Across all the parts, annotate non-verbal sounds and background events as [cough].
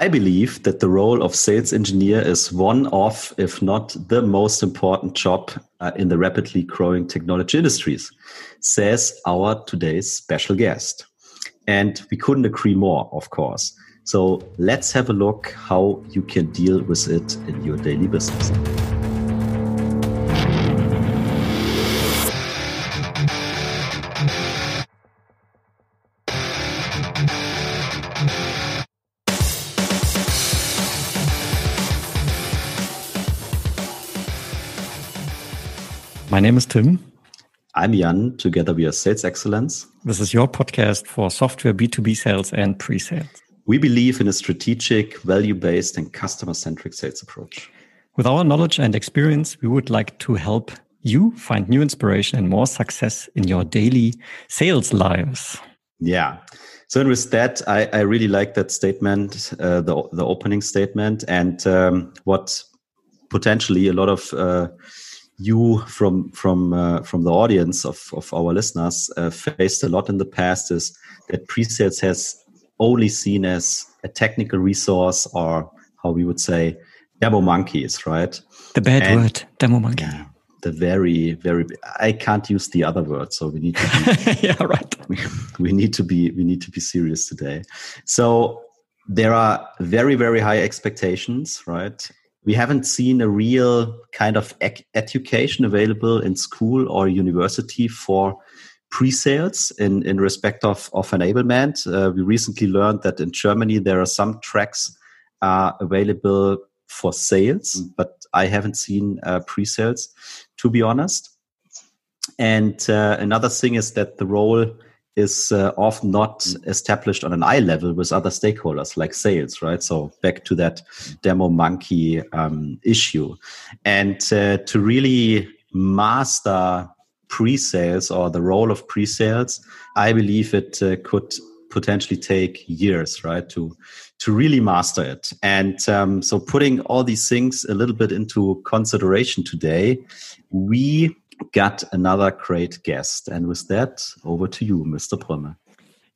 I believe that the role of sales engineer is one of, if not the most important job uh, in the rapidly growing technology industries, says our today's special guest. And we couldn't agree more, of course. So let's have a look how you can deal with it in your daily business. My name is Tim. I'm Jan. Together we are Sales Excellence. This is your podcast for software B2B sales and pre sales. We believe in a strategic, value based, and customer centric sales approach. With our knowledge and experience, we would like to help you find new inspiration and more success in your daily sales lives. Yeah. So, and with that, I, I really like that statement, uh, the, the opening statement, and um, what potentially a lot of uh, you from from uh, from the audience of of our listeners uh, faced a lot in the past is that pre-sales has only seen as a technical resource or how we would say demo monkeys right? The bad and, word demo monkey. yeah, the very very i can't use the other word so we need to be, [laughs] yeah right. we, [laughs] we need to be we need to be serious today. So there are very very high expectations right we haven't seen a real kind of education available in school or university for pre-sales in, in respect of, of enablement. Uh, we recently learned that in Germany there are some tracks uh, available for sales, mm. but I haven't seen uh, pre-sales, to be honest. And uh, another thing is that the role is uh, often not established on an eye level with other stakeholders like sales, right? So back to that demo monkey um, issue. And uh, to really master pre-sales or the role of pre-sales, I believe it uh, could potentially take years, right, to to really master it. And um, so, putting all these things a little bit into consideration today, we got another great guest. And with that, over to you, Mr. Brömme.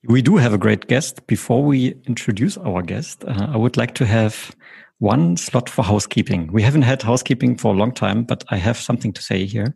We do have a great guest. Before we introduce our guest, uh, I would like to have one slot for housekeeping. We haven't had housekeeping for a long time, but I have something to say here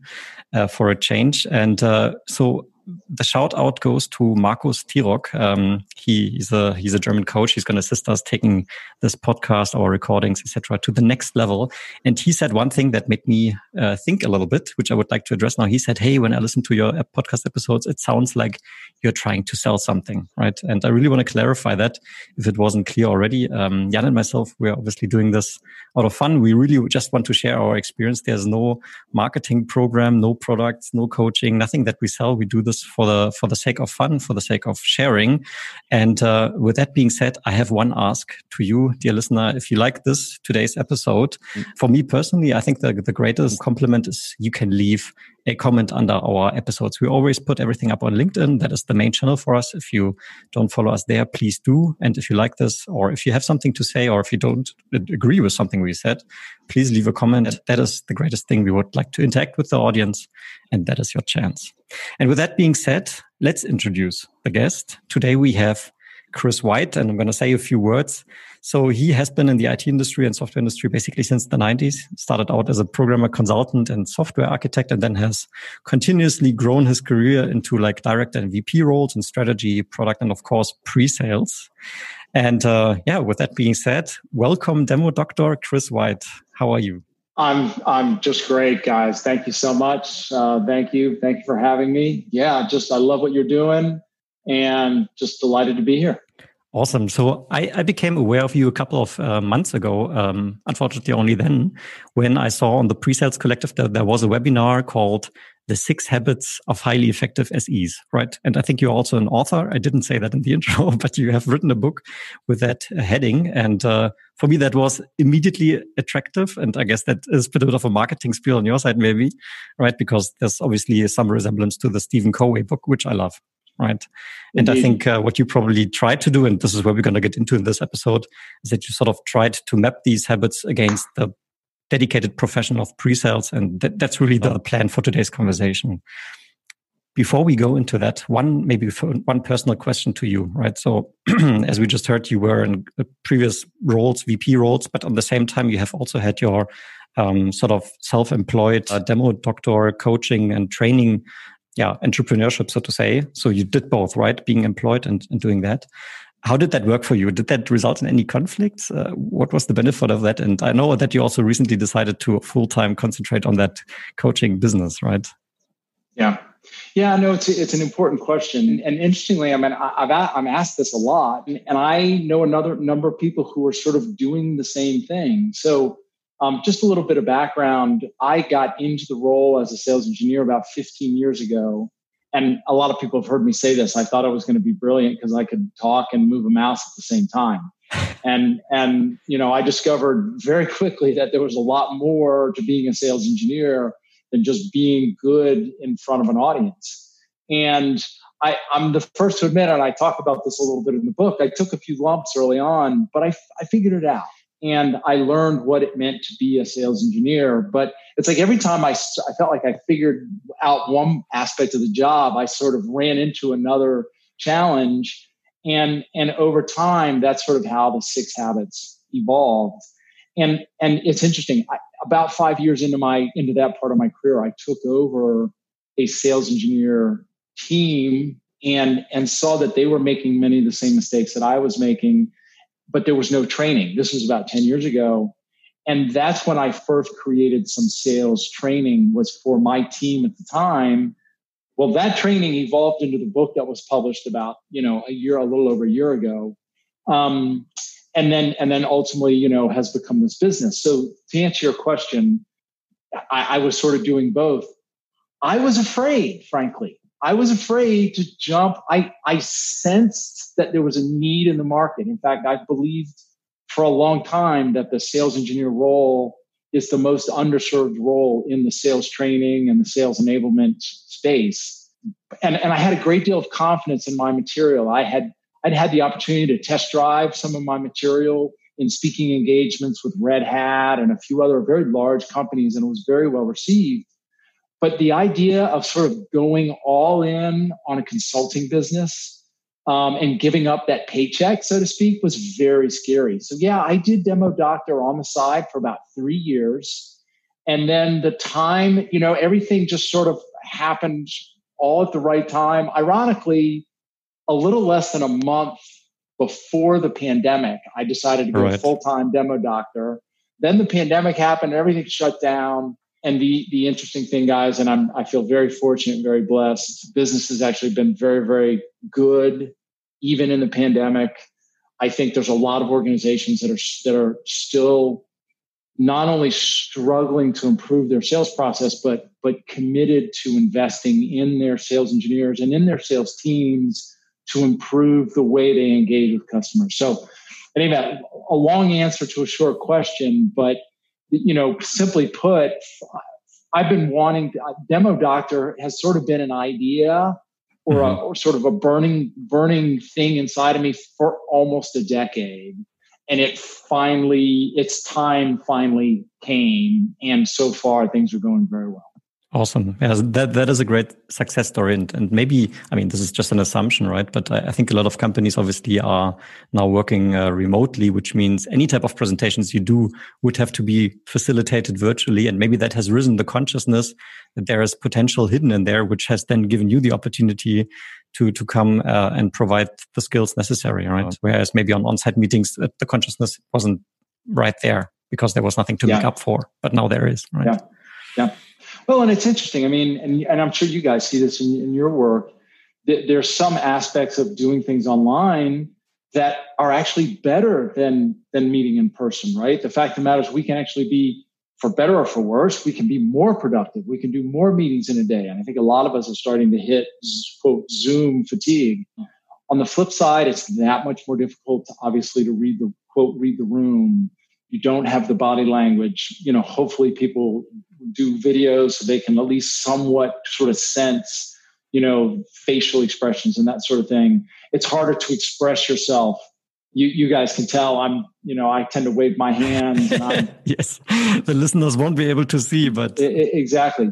uh, for a change. And uh, so the shout out goes to Markus Tirok. Um, he, he's a he's a German coach. He's going to assist us taking this podcast, our recordings, etc., to the next level. And he said one thing that made me uh, think a little bit, which I would like to address now. He said, "Hey, when I listen to your podcast episodes, it sounds like you're trying to sell something, right?" And I really want to clarify that if it wasn't clear already. Um, Jan and myself, we're obviously doing this out of fun. We really just want to share our experience. There's no marketing program, no products, no coaching, nothing that we sell. We do this for the for the sake of fun, for the sake of sharing. And uh, with that being said, I have one ask to you, dear listener. If you like this today's episode, mm. for me personally, I think the the greatest compliment is you can leave a comment under our episodes. We always put everything up on LinkedIn. That is the main channel for us. If you don't follow us there, please do. And if you like this, or if you have something to say, or if you don't agree with something we said, please leave a comment. That is the greatest thing. We would like to interact with the audience, and that is your chance. And with that being said, let's introduce the guest. Today we have Chris White, and I'm going to say a few words. So he has been in the IT industry and software industry basically since the 90s. Started out as a programmer, consultant, and software architect, and then has continuously grown his career into like director and VP roles in strategy, product, and of course pre-sales. And uh, yeah, with that being said, welcome, demo doctor Chris White. How are you? I'm I'm just great, guys. Thank you so much. Uh, thank you, thank you for having me. Yeah, just I love what you're doing, and just delighted to be here. Awesome. So I, I became aware of you a couple of uh, months ago. Um, unfortunately, only then, when I saw on the Pre-Sales Collective that there was a webinar called "The Six Habits of Highly Effective SEs." Right, and I think you're also an author. I didn't say that in the [laughs] intro, but you have written a book with that heading, and uh, for me, that was immediately attractive. And I guess that is a bit of a marketing spiel on your side, maybe, right? Because there's obviously some resemblance to the Stephen Covey book, which I love right? And I think uh, what you probably tried to do, and this is where we're going to get into in this episode, is that you sort of tried to map these habits against the dedicated profession of pre-sales, and that, that's really the plan for today's conversation. before we go into that, one maybe one personal question to you, right? So, [clears throat] as we just heard, you were in previous roles, VP roles, but at the same time, you have also had your um, sort of self-employed uh, demo doctor coaching and training yeah entrepreneurship so to say. So you did both right? Being employed and, and doing that. How did that work for you? Did that result in any conflicts? Uh, what was the benefit of that? And i know that you also recently decided to full-time concentrate on that coaching business right? Yeah. Yeah, no, it's it's an important question, and interestingly, I mean, I've I'm asked this a lot, and I know another number of people who are sort of doing the same thing. So, um, just a little bit of background. I got into the role as a sales engineer about 15 years ago. And a lot of people have heard me say this. I thought I was going to be brilliant because I could talk and move a mouse at the same time. [laughs] And, and, you know, I discovered very quickly that there was a lot more to being a sales engineer than just being good in front of an audience. And I, am the first to admit, and I talk about this a little bit in the book, I took a few lumps early on, but I, I figured it out and I learned what it meant to be a sales engineer. But it's like every time I, I felt like I figured out one aspect of the job, I sort of ran into another challenge. And, and over time, that's sort of how the six habits evolved. And, and it's interesting. I, about five years into my, into that part of my career, I took over a sales engineer team and, and saw that they were making many of the same mistakes that I was making but there was no training. This was about 10 years ago. And that's when I first created some sales training was for my team at the time. Well, that training evolved into the book that was published about, you know, a year, a little over a year ago. Um, and then, and then ultimately, you know, has become this business. So to answer your question, I, I was sort of doing both. I was afraid, frankly. I was afraid to jump. I, I sensed that there was a need in the market. In fact, I believed for a long time that the sales engineer role is the most underserved role in the sales training and the sales enablement space. And, and I had a great deal of confidence in my material. I had I'd had the opportunity to test drive some of my material in speaking engagements with Red Hat and a few other very large companies, and it was very well received. But the idea of sort of going all in on a consulting business um, and giving up that paycheck, so to speak, was very scary. So, yeah, I did Demo Doctor on the side for about three years. And then the time, you know, everything just sort of happened all at the right time. Ironically, a little less than a month before the pandemic, I decided to go right. full time Demo Doctor. Then the pandemic happened, everything shut down and the the interesting thing guys and i'm i feel very fortunate and very blessed business has actually been very very good even in the pandemic. I think there's a lot of organizations that are that are still not only struggling to improve their sales process but but committed to investing in their sales engineers and in their sales teams to improve the way they engage with customers. So anyway a long answer to a short question but you know, simply put, I've been wanting to, demo doctor has sort of been an idea or, mm-hmm. a, or sort of a burning burning thing inside of me for almost a decade. And it finally its time finally came. And so far things are going very well Awesome. Yeah, that that is a great success story, and and maybe I mean this is just an assumption, right? But I, I think a lot of companies obviously are now working uh, remotely, which means any type of presentations you do would have to be facilitated virtually, and maybe that has risen the consciousness that there is potential hidden in there, which has then given you the opportunity to to come uh, and provide the skills necessary, right? Whereas maybe on on-site meetings, uh, the consciousness wasn't right there because there was nothing to yeah. make up for, but now there is, right? Yeah. Yeah. Well, and it's interesting. I mean, and, and I'm sure you guys see this in, in your work. That There's some aspects of doing things online that are actually better than than meeting in person, right? The fact of the matter is we can actually be, for better or for worse, we can be more productive. We can do more meetings in a day. And I think a lot of us are starting to hit quote Zoom fatigue. On the flip side, it's that much more difficult to obviously to read the quote, read the room. You don't have the body language. You know, hopefully people do videos so they can at least somewhat sort of sense you know facial expressions and that sort of thing. It's harder to express yourself. You, you guys can tell i'm you know i tend to wave my hands [laughs] yes. The listeners won't be able to see but exactly.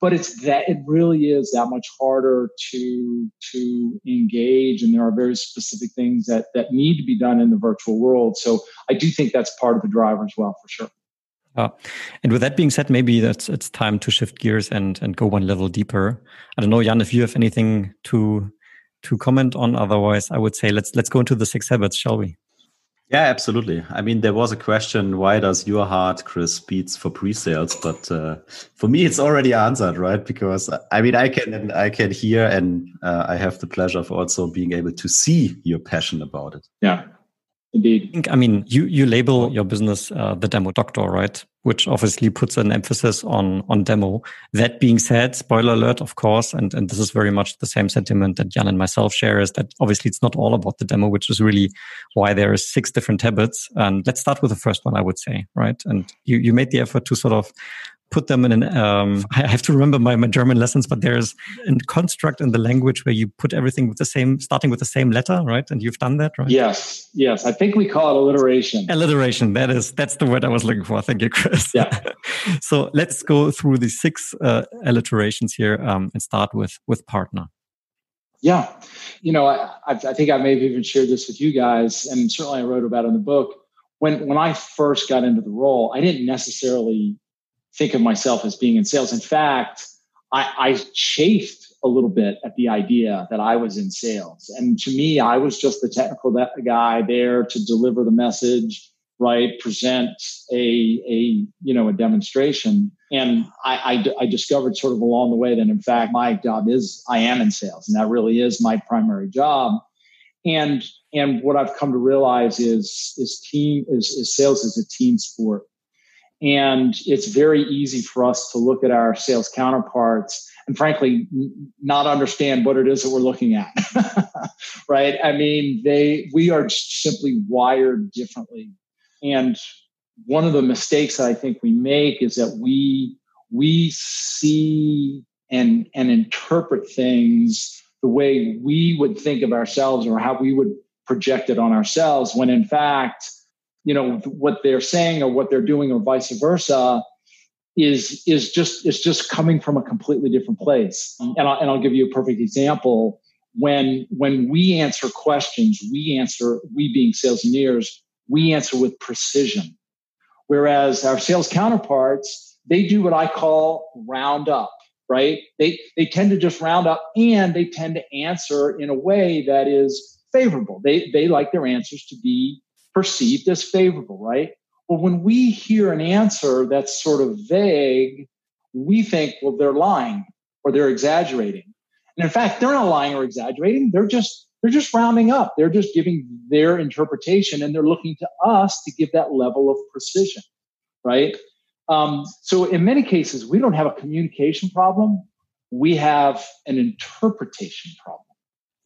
But it's that it really is that much harder to to engage and there are very specific things that that need to be done in the virtual world. So i do think that's part of the driver as well for sure uh, and with that being said, maybe that's it's time to shift gears and and go one level deeper. I don't know, Jan, if you have anything to to comment on. Otherwise, I would say let's let's go into the six habits, shall we? Yeah, absolutely. I mean, there was a question: Why does your heart, Chris, beats for pre-sales? But uh, for me, it's already answered, right? Because I mean, I can I can hear, and uh, I have the pleasure of also being able to see your passion about it. Yeah, Indeed. I think, I mean, you you label your business uh, the demo doctor, right? Which obviously puts an emphasis on on demo. That being said, spoiler alert, of course, and and this is very much the same sentiment that Jan and myself share is that obviously it's not all about the demo, which is really why there are six different habits. And let's start with the first one, I would say, right? And you you made the effort to sort of put them in an um, i have to remember my, my german lessons but there's a construct in the language where you put everything with the same starting with the same letter right? And you've done that right? Yes yes. I think we call it alliteration. Alliteration. That is that's the word i was looking for. Thank you chris. Yeah. [laughs] So let's go through the six uh, alliterations here um, and start with with partner. Yeah. You know I, I think i may have even shared this with you guys and certainly i wrote about in the book. When when i first got into the role i didn't necessarily think of myself as being in sales. In fact, I, I chafed a little bit at the idea that I was in sales. And to me, I was just the technical guy there to deliver the message, right? Present a, a you know, a demonstration. And I, I, I discovered sort of along the way that in fact, my job is, I am in sales and that really is my primary job. And, and what I've come to realize is, is team is, is sales is a team sport and it's very easy for us to look at our sales counterparts and frankly not understand what it is that we're looking at. [laughs] right? I mean, they we are simply wired differently. And one of the mistakes that I think we make is that we we see and and interpret things the way we would think of ourselves or how we would project it on ourselves when in fact you know what they're saying or what they're doing or vice versa is is just is just coming from a completely different place. Mm-hmm. And I'll, and I'll give you a perfect example. When when we answer questions we answer we being sales engineers we answer with precision. Whereas our sales counterparts they do what i call round up right? They they tend to just round up and they tend to answer in a way that is favorable. They they like their answers to be perceived as favorable, right? Well, when we hear an answer that's sort of vague, we think, well, they're lying or they're exaggerating. And in fact, they're not lying or exaggerating. They're just they're just rounding up. They're just giving their interpretation, and they're looking to us to give that level of precision, right? Um, so in many cases, we don't have a communication problem. We have an interpretation problem.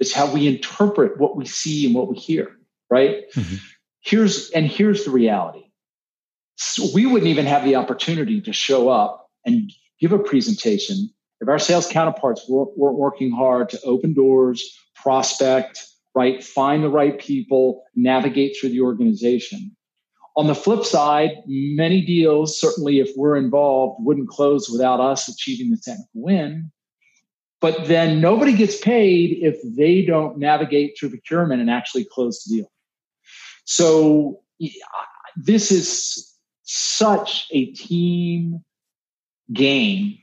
It's how we interpret what we see and what we hear, right? Mm-hmm here's and here's the reality. So we wouldn't even have the opportunity to show up and give a presentation if our sales counterparts weren't, weren't working hard to open doors prospect right find the right people navigate through the organization. On the flip side many deals certainly if we're involved wouldn't close without us achieving the technical win. But then nobody gets paid if they don't navigate through procurement and actually close the deal so this is such a team game,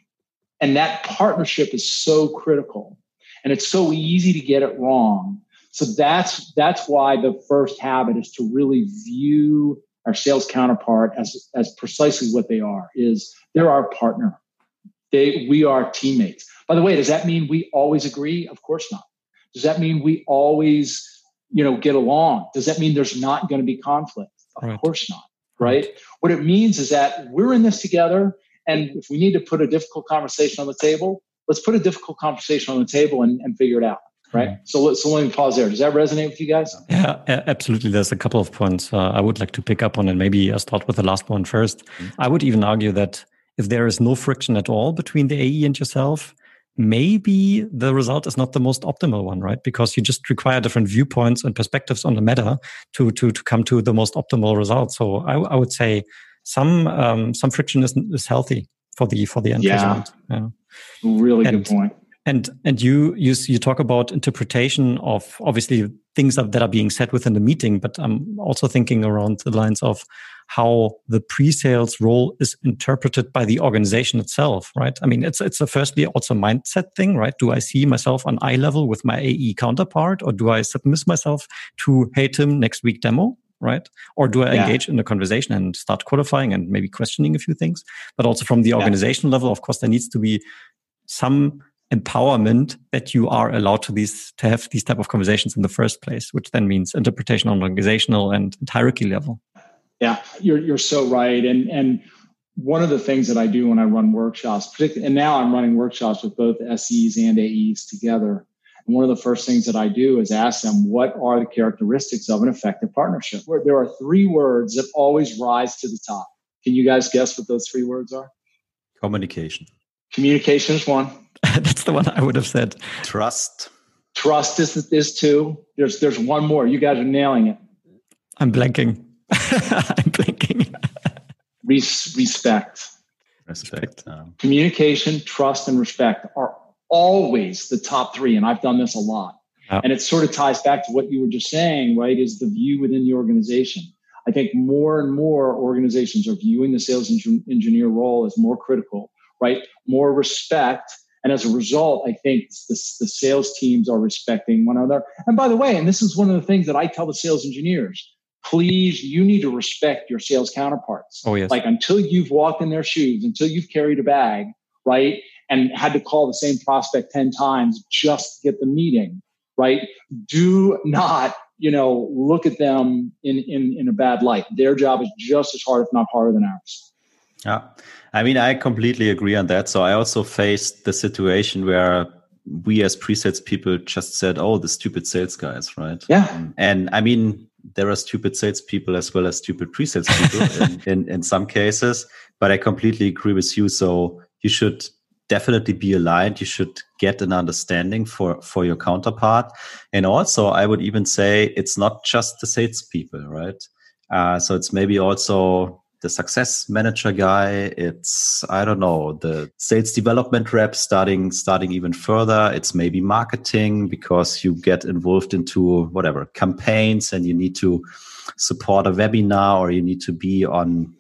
and that partnership is so critical, and it's so easy to get it wrong. So that's that's why the first habit is to really view our sales counterpart as as precisely what they are is they're our partner. They we are teammates. By the way does that mean we always agree? Of course not. Does that mean we always you know get along does that mean there's not going to be conflict of right. course not right? right what it means is that we're in this together and if we need to put a difficult conversation on the table let's put a difficult conversation on the table and, and figure it out right mm-hmm. so, let's so let me pause there does that resonate with you guys yeah absolutely there's a couple of points uh, i would like to pick up on and maybe i'll start with the last one first. mm-hmm. i would even argue that if there is no friction at all between the ae and yourself maybe the result is not the most optimal one, right? Because you just require different viewpoints and perspectives on the matter to to to come to the most optimal result. So I, I would say some um, some friction is is healthy for the for the end yeah. yeah. Really and, good point. And and you you you talk about interpretation of obviously things that, that are being said within the meeting, but I'm also thinking around the lines of how the pre-sales role is interpreted by the organization itself, right? I mean, it's it's a firstly also mindset thing, right? Do I see myself on eye level with my AE counterpart, or do I submit myself to hey Tim next week demo? right? Or do I yeah. engage in a conversation and start qualifying and maybe questioning a few things? But also from the organization yeah. level, of course, there needs to be some empowerment that you are allowed to these to have these type of conversations in the first place, which then means interpretation on organizational and hierarchy level. Yeah, you're you're so right. And and one of the things that I do when I run workshops, particularly, and now I'm running workshops with both SEs and AEs together. And one of the first things that I do is ask them, what are the characteristics of an effective partnership? Where there are three words that always rise to the top. Can you guys guess what those three words are? Communication. Communication is one. [laughs] That's the one I would have said. Trust. Trust is is two. There's there's one more. You guys are nailing it. I'm blanking. [laughs] I'm blanking. Res- respect. Respect. Um, Communication, trust, and respect are always the top three. And I've done this a lot. And it sort of ties back to what you were just saying, right? Is the view within the organization. I think more and more organizations are viewing the sales engineer role as more critical, right? More respect and as a result, I think the, the sales teams are respecting one another. And by the way, and this is one of the things that I tell the sales engineers please, you need to respect your sales counterparts. Oh, yes. Like until you've walked in their shoes, until you've carried a bag, right? And had to call the same prospect 10 times just to get the meeting, right? Do not, you know, look at them in, in, in a bad light. Their job is just as hard, if not harder than ours. Yeah. I mean, I completely agree on that. So I also faced the situation where we as pre-sales people just said, "Oh, the stupid sales guys," right? Yeah. and I mean, there are stupid sales people as well as stupid pre-sales people [laughs] in, in, in some cases. But I completely agree with you. So you should definitely be aligned. You should get an understanding for for your counterpart, and also I would even say it's not just the sales people, right? Uh, so it's maybe also the success manager guy. It's i don't know the sales development rep starting starting even further. It's maybe marketing because you get involved into whatever campaigns and you need to support a webinar or you need to be on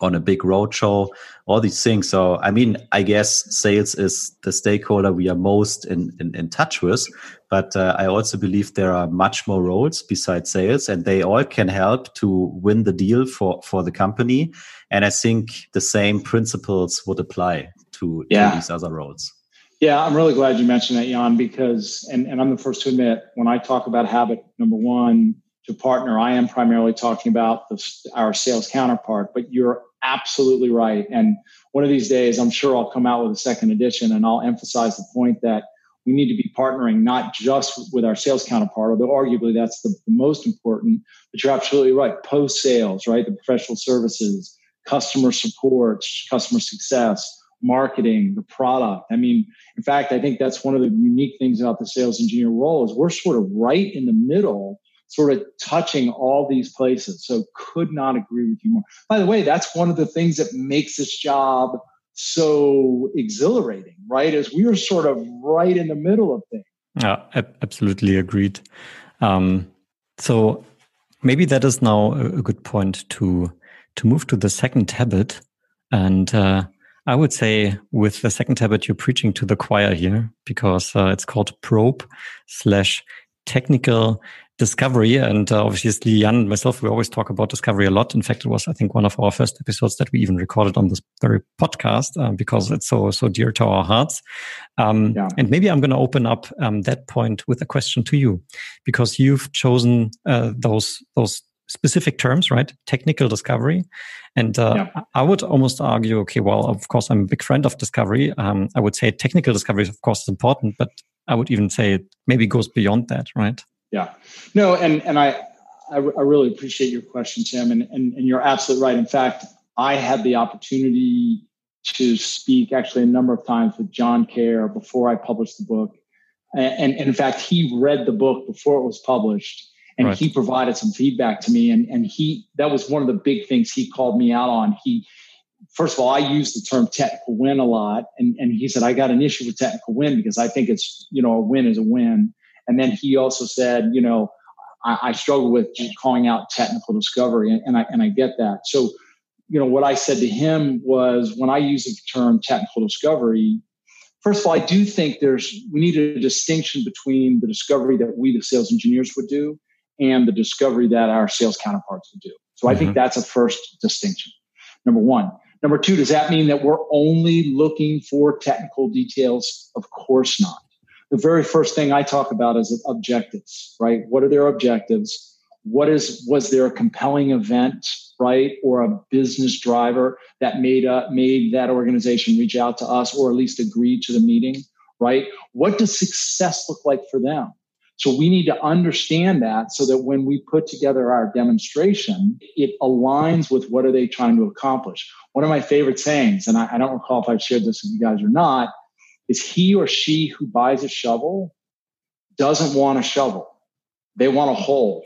on a big roadshow, all these things. So, I mean, I guess sales is the stakeholder we are most in, in, in touch with. But uh, I also believe there are much more roles besides sales, and they all can help to win the deal for, for the company. And I think the same principles would apply to, yeah. to these other roles. Yeah, I'm really glad you mentioned that, Jan, because, and, and I'm the first to admit, when I talk about habit number one, to partner, I am primarily talking about the, our sales counterpart, but you're absolutely right. And one of these days, I'm sure I'll come out with a second edition and I'll emphasize the point that we need to be partnering not just with our sales counterpart, although arguably that's the, most important, but you're absolutely right. Post sales, right? The professional services, customer support, customer success, marketing, the product. I mean, in fact, I think that's one of the unique things about the sales engineer role is we're sort of right in the middle sort of touching all these places. So could not agree with you more. By the way, that's one of the things that makes this job so exhilarating, right? As we are sort of right in the middle of things. Yeah, absolutely agreed. Um, so maybe that is now a good point to to move to the second habit. And uh, I would say with the second habit, you're preaching to the choir here because uh, it's called probe slash technical discovery. And uh, obviously, Jan and myself, we always talk about discovery a lot. In fact, it was, I think, one of our first episodes that we even recorded on this very podcast uh, because it's so, so dear to our hearts. Um, yeah. And maybe I'm going to open up um, that point with a question to you because you've chosen uh, those, those specific terms, right? Technical discovery. And uh, yeah. I would almost argue, okay, well, of course, I'm a big friend of discovery. Um, I would say technical discovery, of course, is important, but I would even say it maybe goes beyond that, right? Yeah. No, and and I I, I really appreciate your question, Tim, and, and and you're absolutely right. In fact, I had the opportunity to speak actually a number of times with John Care before I published the book, and, and in fact, he read the book before it was published, and right. he provided some feedback to me, and and he that was one of the big things he called me out on. He first of all, I use the term technical win a lot. And, and he said, I got an issue with technical win because I think it's, you know, a win is a win. And then he also said, you know, I, I struggle with calling out technical discovery. And, and I, and I get that. So, you know, what I said to him was when I use the term technical discovery, first of all, I do think there's, we need a distinction between the discovery that we, the sales engineers would do and the discovery that our sales counterparts would do. So mm-hmm. I think mm-hmm. that's a first distinction. Number one. Number two, does that mean that we're only looking for technical details? Of course not. The very first thing I talk about is objectives, right? What are their objectives? What is was there a compelling event, right, or a business driver that made a, made that organization reach out to us, or at least agree to the meeting, right? What does success look like for them? So we need to understand that so that when we put together our demonstration, it aligns with what are they trying to accomplish. One of my favorite sayings, and I, I don't recall if I've shared this with you guys or not, is he or she who buys a shovel doesn't want a shovel. They want a hole.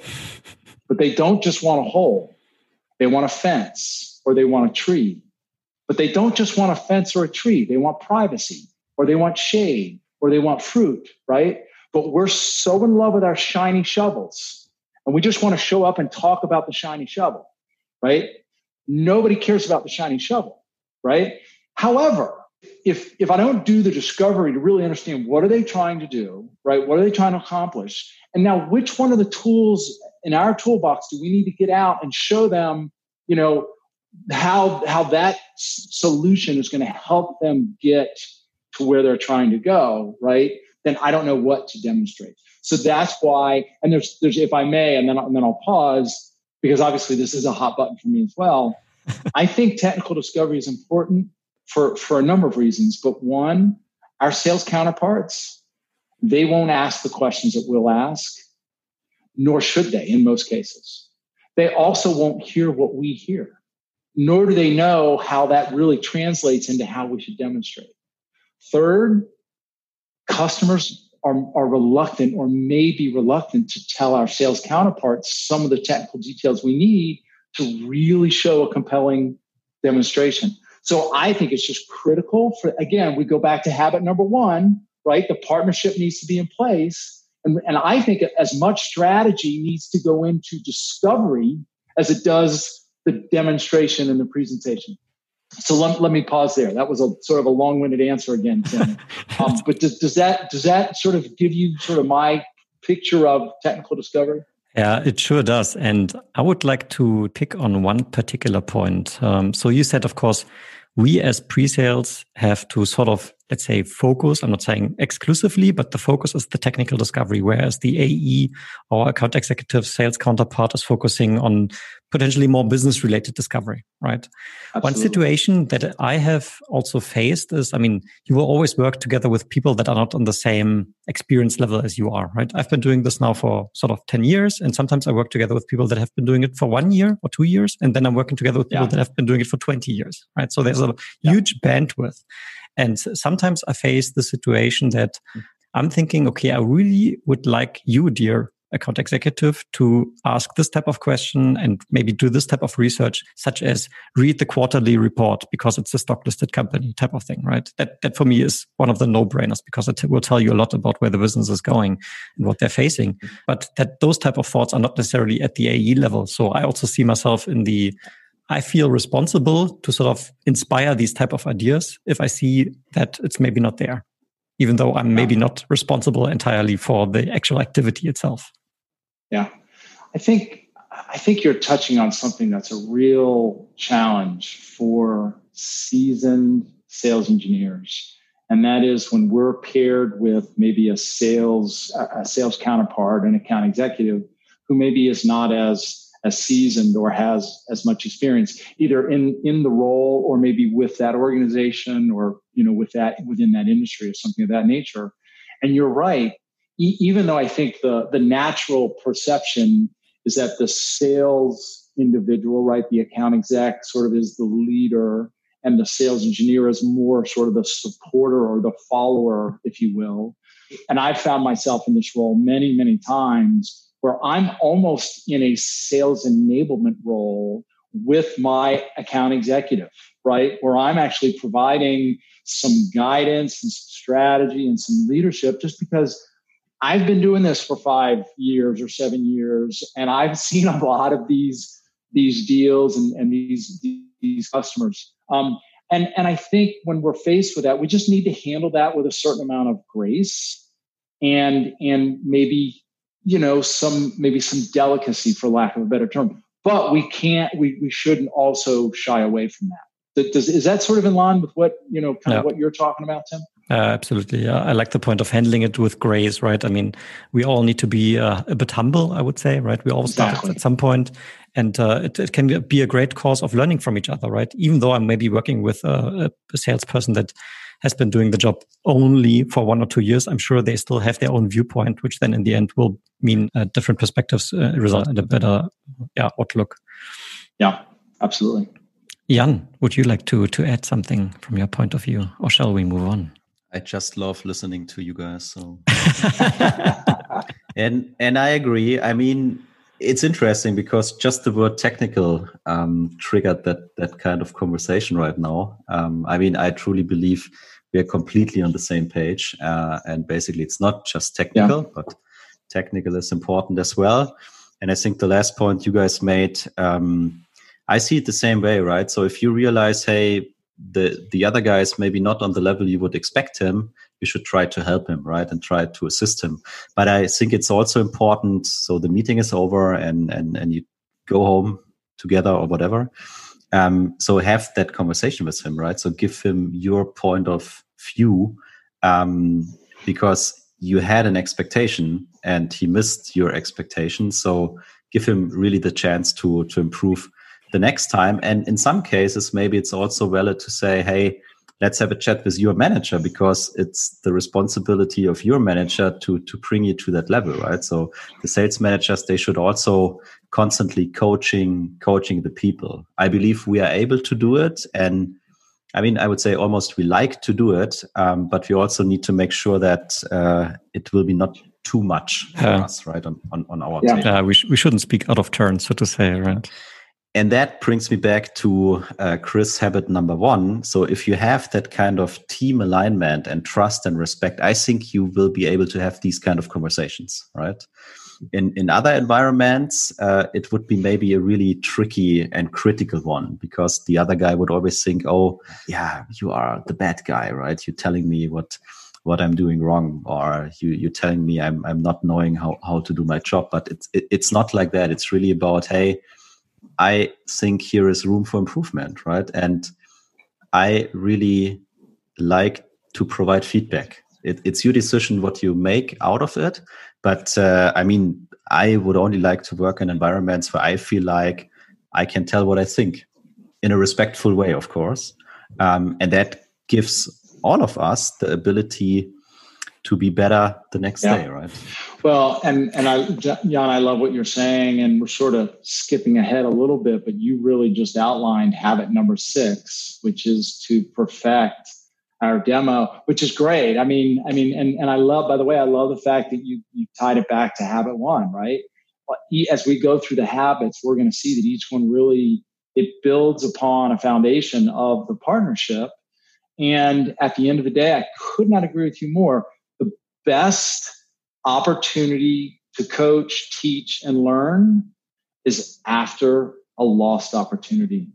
But they don't just want a hole. They want a fence or they want a tree. But they don't just want a fence or a tree. They want privacy or they want shade or they want fruit, right? But we're so in love with our shiny shovels and we just want to show up and talk about the shiny shovel, right? Nobody cares about the shiny shovel, right? However, if if I don't do the discovery to really understand what are they trying to do, right? What are they trying to accomplish? And now which one of the tools in our toolbox do we need to get out and show them, you know, how how that solution is going to help them get to where they're trying to go, right? then I don't know what to demonstrate. So that's why, and there's, there's, if I may, and then, and then I'll pause because obviously this is a hot button for me as well. [laughs] I think technical discovery is important for, for a number of reasons. But one, our sales counterparts, they won't ask the questions that we'll ask, nor should they in most cases. They also won't hear what we hear, nor do they know how that really translates into how we should demonstrate. Third, customers are, are reluctant or may be reluctant to tell our sales counterparts some of the technical details we need to really show a compelling demonstration. So I think it's just critical for, again, we go back to habit number one, right? The partnership needs to be in place. And, and I think as much strategy needs to go into discovery as it does the demonstration and the presentation. So let, let me pause there. That was a sort of a long-winded answer again, Tim. [laughs] um, but does, does that does that sort of give you sort of my picture of technical discovery? Yeah, it sure does. And I would like to pick on one particular point. Um, so you said, of course, we as pre-sales have to sort of let's say focus i'm not saying exclusively but the focus is the technical discovery whereas the ae or account executive sales counterpart is focusing on potentially more business related discovery right Absolutely. one situation that i have also faced is i mean you will always work together with people that are not on the same experience level as you are right i've been doing this now for sort of 10 years and sometimes i work together with people that have been doing it for one year or two years and then i'm working together with people yeah. that have been doing it for 20 years right so there's a yeah. huge bandwidth and sometimes I face the situation that. I'm thinking, okay, I really would like you, dear account executive, to ask this type of question and maybe do this type of research, such as read the quarterly report because it's a stock listed company type of thing, right? That, that for me is one of the no brainers because it will tell you a lot about where the business is going and what they're facing. But that those type of thoughts are not necessarily at the AE level. So I also see myself in the I feel responsible to sort of inspire these type of ideas if I see that it's maybe not there, even though I'm maybe not responsible entirely for the actual activity itself. Yeah, I think I think you're touching on something that's a real challenge for seasoned sales engineers, and that is when we're paired with maybe a sales a sales counterpart, an account executive who maybe is not as as seasoned or has as much experience either in in the role or maybe with that organization or you know with that within that industry or something of that nature. And you're right. E- even though i think the the natural perception is that the sales individual right the account exec sort of is the leader and the sales engineer is more sort of the supporter or the follower if you will. And i've found myself in this role many many times where I'm almost in a sales enablement role with my account executive, right? Where I'm actually providing some guidance and some strategy and some leadership just because I've been doing this for five years or seven years, and I've [laughs] seen a lot of these these deals and, and these these customers. Um, and and I think when we're faced with that, we just need to handle that with a certain amount of grace and and maybe you know some maybe some delicacy for lack of a better term. But we can't we we shouldn't also shy away from that. Does, is that sort of in line with what you know kind yeah. of what you're talking about, Tim? Uh, absolutely. Yeah. I like the point of handling it with grace, right? I mean, we all need to be uh, a bit humble, I would say, right? We all start exactly. at some point, and uh, it, it, can be a great cause of learning from each other, right? Even though I'm maybe working with a, a salesperson that has been doing the job only for one or two years, I'm sure they still have their own viewpoint, which then in the end will mean uh, different perspectives uh, result in a better yeah, outlook. Yeah, absolutely. Jan, would you like to to add something from your point of view, or shall we move on? I just love listening to you guys. So, [laughs] [laughs] and and I agree. I mean, it's interesting because just the word technical um, triggered that that kind of conversation right now. Um, I mean, I truly believe we are completely on the same page, uh, and basically, it's not just technical, yeah. but technical is important as well. And I think the last point you guys made, um, I see it the same way, right? So if you realize, hey, the the other guy is maybe not on the level you would expect him you should try to help him right and try to assist him. But i think it's also important so the meeting is over and and and you go home together or whatever um, so have that conversation with him right? So give him your point of view um, because you had an expectation and he missed your expectation. So give him really the chance to to improve the next time. And in some cases, maybe it's also valid to say, hey, let's have a chat with your manager because it's the responsibility of your manager to to bring you to that level right? So the sales managers they should also constantly coaching coaching the people. I believe we are able to do it. And i mean i would say almost we like to do it um, but we also need to make sure that uh, it will be not too much for uh, us right on, on, on our yeah. Uh, we, sh- we shouldn't speak out of turn so to say right and that brings me back to uh, Chris habit number one. So if you have that kind of team alignment and trust and respect, I think you will be able to have these kind of conversations, right? In in other environments, uh, it would be maybe a really tricky and critical one because the other guy would always think, "Oh, yeah, you are the bad guy, right? You're telling me what." what I'm doing wrong, or you, you're telling me I'm, I'm not knowing how, how to do my job. But it's, it, it's not like that. It's really about, hey, I think here is room for improvement, right? And I really like to provide feedback. It, it's your decision what you make out of it. But uh, I mean, I would only like to work in environments where I feel like I can tell what I think in a respectful way, of course. Um, and that gives all of us the ability to be better the next yeah. day, right? Well, and and I, Jan, I love what you're saying, and we're sort of skipping ahead a little bit, but you really just outlined habit number six, which is to perfect our demo, which is great. I mean, I mean, and and I love, by the way, I love the fact that you you tied it back to habit one, right? As we go through the habits, we're going to see that each one really it builds upon a foundation of the partnership. And at the end of the day, I could not agree with you more The best opportunity to coach, teach, and learn is after a lost opportunity.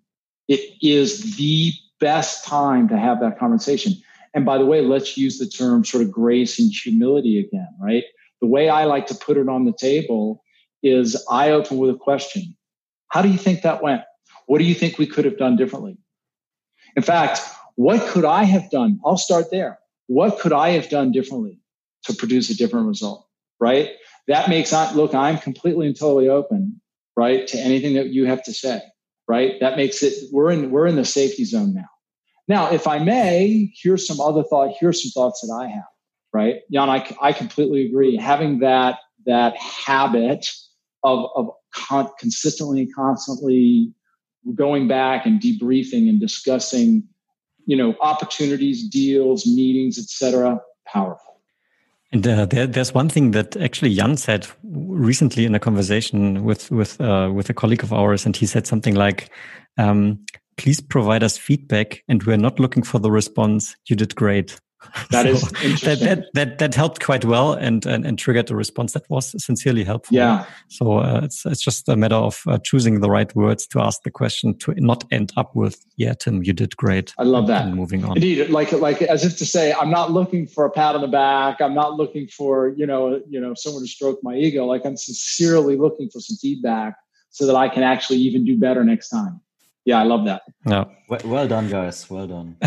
It is the best time to have that conversation. And by the way, let's use the term sort of grace and humility again, right? The way I like to put it on the table is I open with a question How do you think that went? What do you think we could have done differently? In fact, what could I have done? I'll start there. What could I have done differently? To produce a different result, right? That makes I look, I'm completely and totally open, right, to anything that you have to say, right? That makes it we're in we're in the safety zone now. Now, if I may, here's some other thought. Here's some thoughts that I have, right? Jan, I, I completely agree. Having that that habit of of con- consistently and constantly going back and debriefing and discussing, you know, opportunities, deals, meetings, etc. Powerful And uh, there, there's one thing that actually Jan said recently in a conversation with with uh, with a colleague of ours, and he said something like, um, "Please provide us feedback, and we're not looking for the response. You did great." [laughs] That so is. That, that, that, that, helped quite well and, and, and triggered a response that was sincerely helpful. Yeah. So uh, it's, it's just a matter of uh, choosing the right words to ask the question to not end up with, yeah, Tim, you did great. I love that. And moving on. Indeed. Like, like as if to say, I'm not looking for a pat on the back. I'm not looking for, you know, you know, someone to stroke my ego. Like I'm sincerely looking for some feedback so that I can actually even do better next time. Yeah, I love that. Yeah. Well, well done, guys. Well done. [laughs]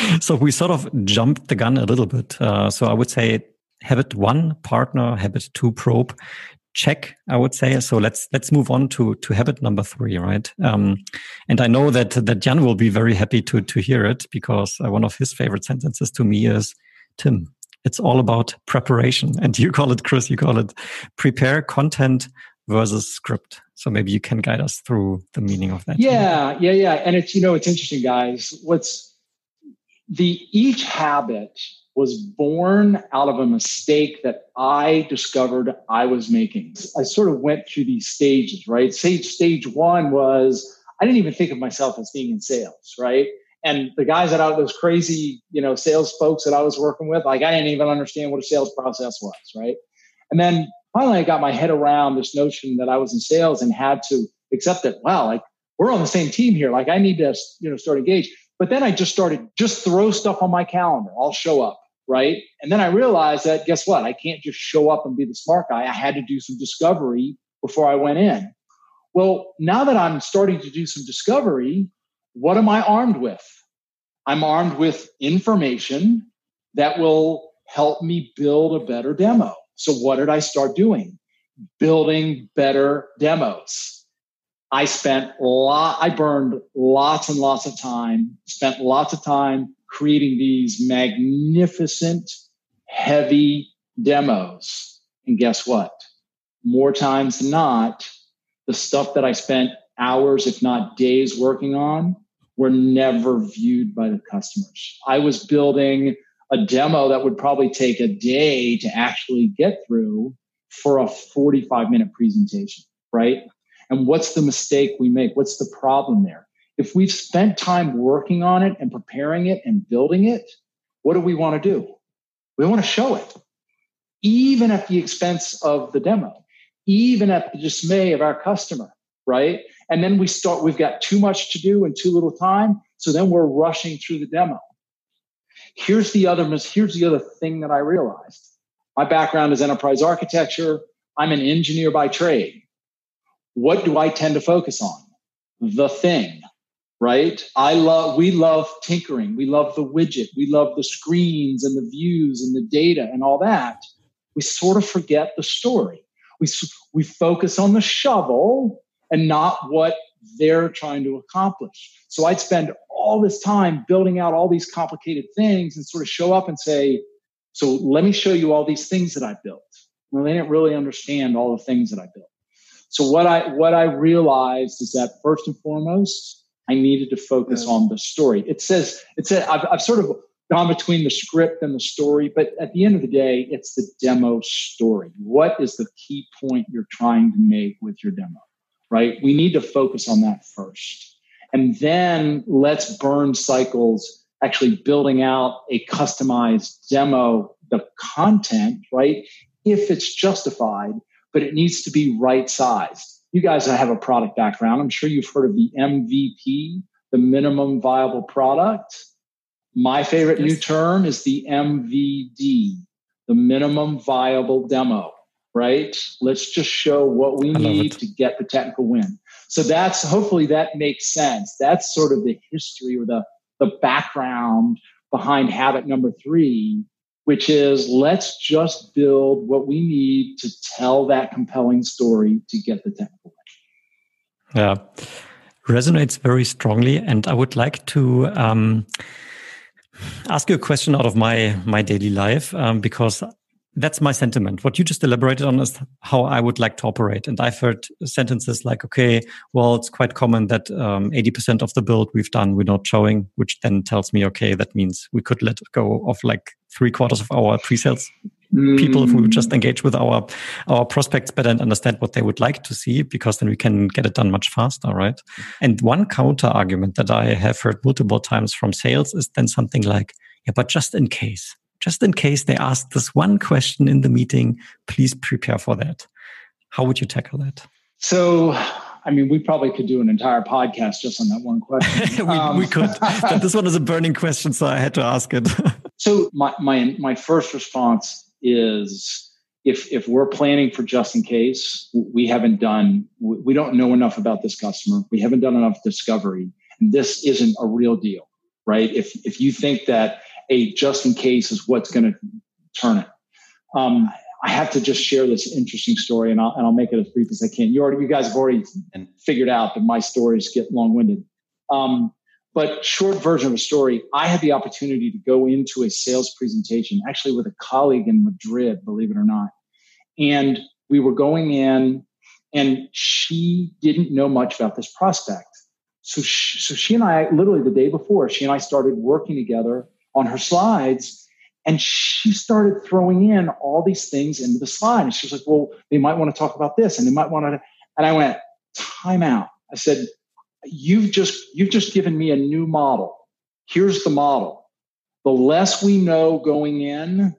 [laughs] so we sort of jumped the gun a little bit. Uh, so I would say habit one, partner, habit two, probe. Check, I would say. So let's let's move on to to habit number three, right? Um, and I know that that Jan will be very happy to to hear it because uh, one of his favorite sentences to me is, "Tim, it's all about preparation." [laughs] And you call it, Chris, you call it prepare content versus script. So maybe you can guide us through the meaning of that. Yeah, yeah, yeah. And it's you know it's interesting, guys. What's the each habit was born out of a mistake that I discovered I was making. I sort of went through these stages, right? Stage stage one was I didn't even think of myself as being in sales, right? And the guys that I those crazy, you know, sales folks that I was working with, like I didn't even understand what a sales process was, right? And then finally I got my head around this notion that I was in sales and had to accept that, wow, like we're on the same team here. Like I need to, you know, start engage. But then I just started just throw stuff on my calendar. I'll show up, right? And then I realized that guess what? I can't just show up and be the smart guy. I had to do some discovery before I went in. Well, now that I'm starting to do some discovery, what am I armed with? I'm armed with information that will help me build a better demo. So, what did I start doing? Building better demos. I spent a lot, I burned lots and lots of time, spent lots of time creating these magnificent, heavy demos. And guess what? More times than not, the stuff that I spent hours, if not days working on, were never viewed by the customers. I was building a demo that would probably take a day to actually get through for a 45 minute presentation, right? And what's the mistake we make? What's the problem there? If we've spent time working on it and preparing it and building it, what do we want to do? We want to show it, even at the expense of the demo, even at the dismay of our customer, right? And then we start, we've got too much to do and too little time. So then we're rushing through the demo. Here's the other, here's the other thing that I realized. My background is enterprise architecture. I'm an engineer by trade what do I tend to focus on? The thing, right? I love, we love tinkering. We love the widget. We love the screens and the views and the data and all that. We sort of forget the story. We, we focus on the shovel and not what they're trying to accomplish. So I'd spend all this time building out all these complicated things and sort of show up and say, so let me show you all these things that I built. Well, they didn't really understand all the things that I built. So what I what I realized is that first and foremost, I needed to focus on the story. It says it said I've, I've sort of gone between the script and the story, but at the end of the day, it's the demo story. What is the key point you're trying to make with your demo? Right? We need to focus on that first. And then let's burn cycles actually building out a customized demo, the content, right? If it's justified but it needs to be right sized. You guys have a product background. I'm sure you've heard of the MVP, the minimum viable product. My favorite new term is the MVD, the minimum viable demo, right? Let's just show what we need to get the technical win. So that's hopefully that makes sense. That's sort of the history or the, the background behind habit number three which is let's just build what we need to tell that compelling story to get the technical Yeah, resonates very strongly. And I would like to um, ask you a question out of my my daily life um, because that's my sentiment. What you just elaborated on is how I would like to operate. And I've heard sentences like, okay, well, it's quite common that um, 80% of the build we've done, we're not showing, which then tells me, okay, that means we could let go of like three quarters of our pre-sales mm. people if we would just engage with our our prospects better and understand what they would like to see because then we can get it done much faster right and one counter argument that i have heard multiple times from sales is then something like yeah but just in case just in case they ask this one question in the meeting, please prepare for that. How would you tackle that? So, I mean, we probably could do an entire podcast just on that one question. [laughs] we, um, we, could. [laughs] But this one is a burning question, so I had to ask it. [laughs] so, my, my, my first response is if, if we're planning for just in case, we haven't done, we don't know enough about this customer, we haven't done enough discovery, and this isn't a real deal, right? If, if you think that a just in case is what's going to turn it. Um, I have to just share this interesting story, and I'll, and I'll make it as brief as I can. You already, you guys have already figured out that my stories get long winded. Um, but short version of a story, I had the opportunity to go into a sales presentation, actually with a colleague in Madrid, believe it or not. And we were going in, and she didn't know much about this prospect. So she, so she and I, literally the day before, she and I started working together on her slides. And she started throwing in all these things into the slide. And she was like, well, they might want to talk about this and they might want to. And I went, time out. I said, you've just, you've just given me a new model. Here's the model. The less we know going in,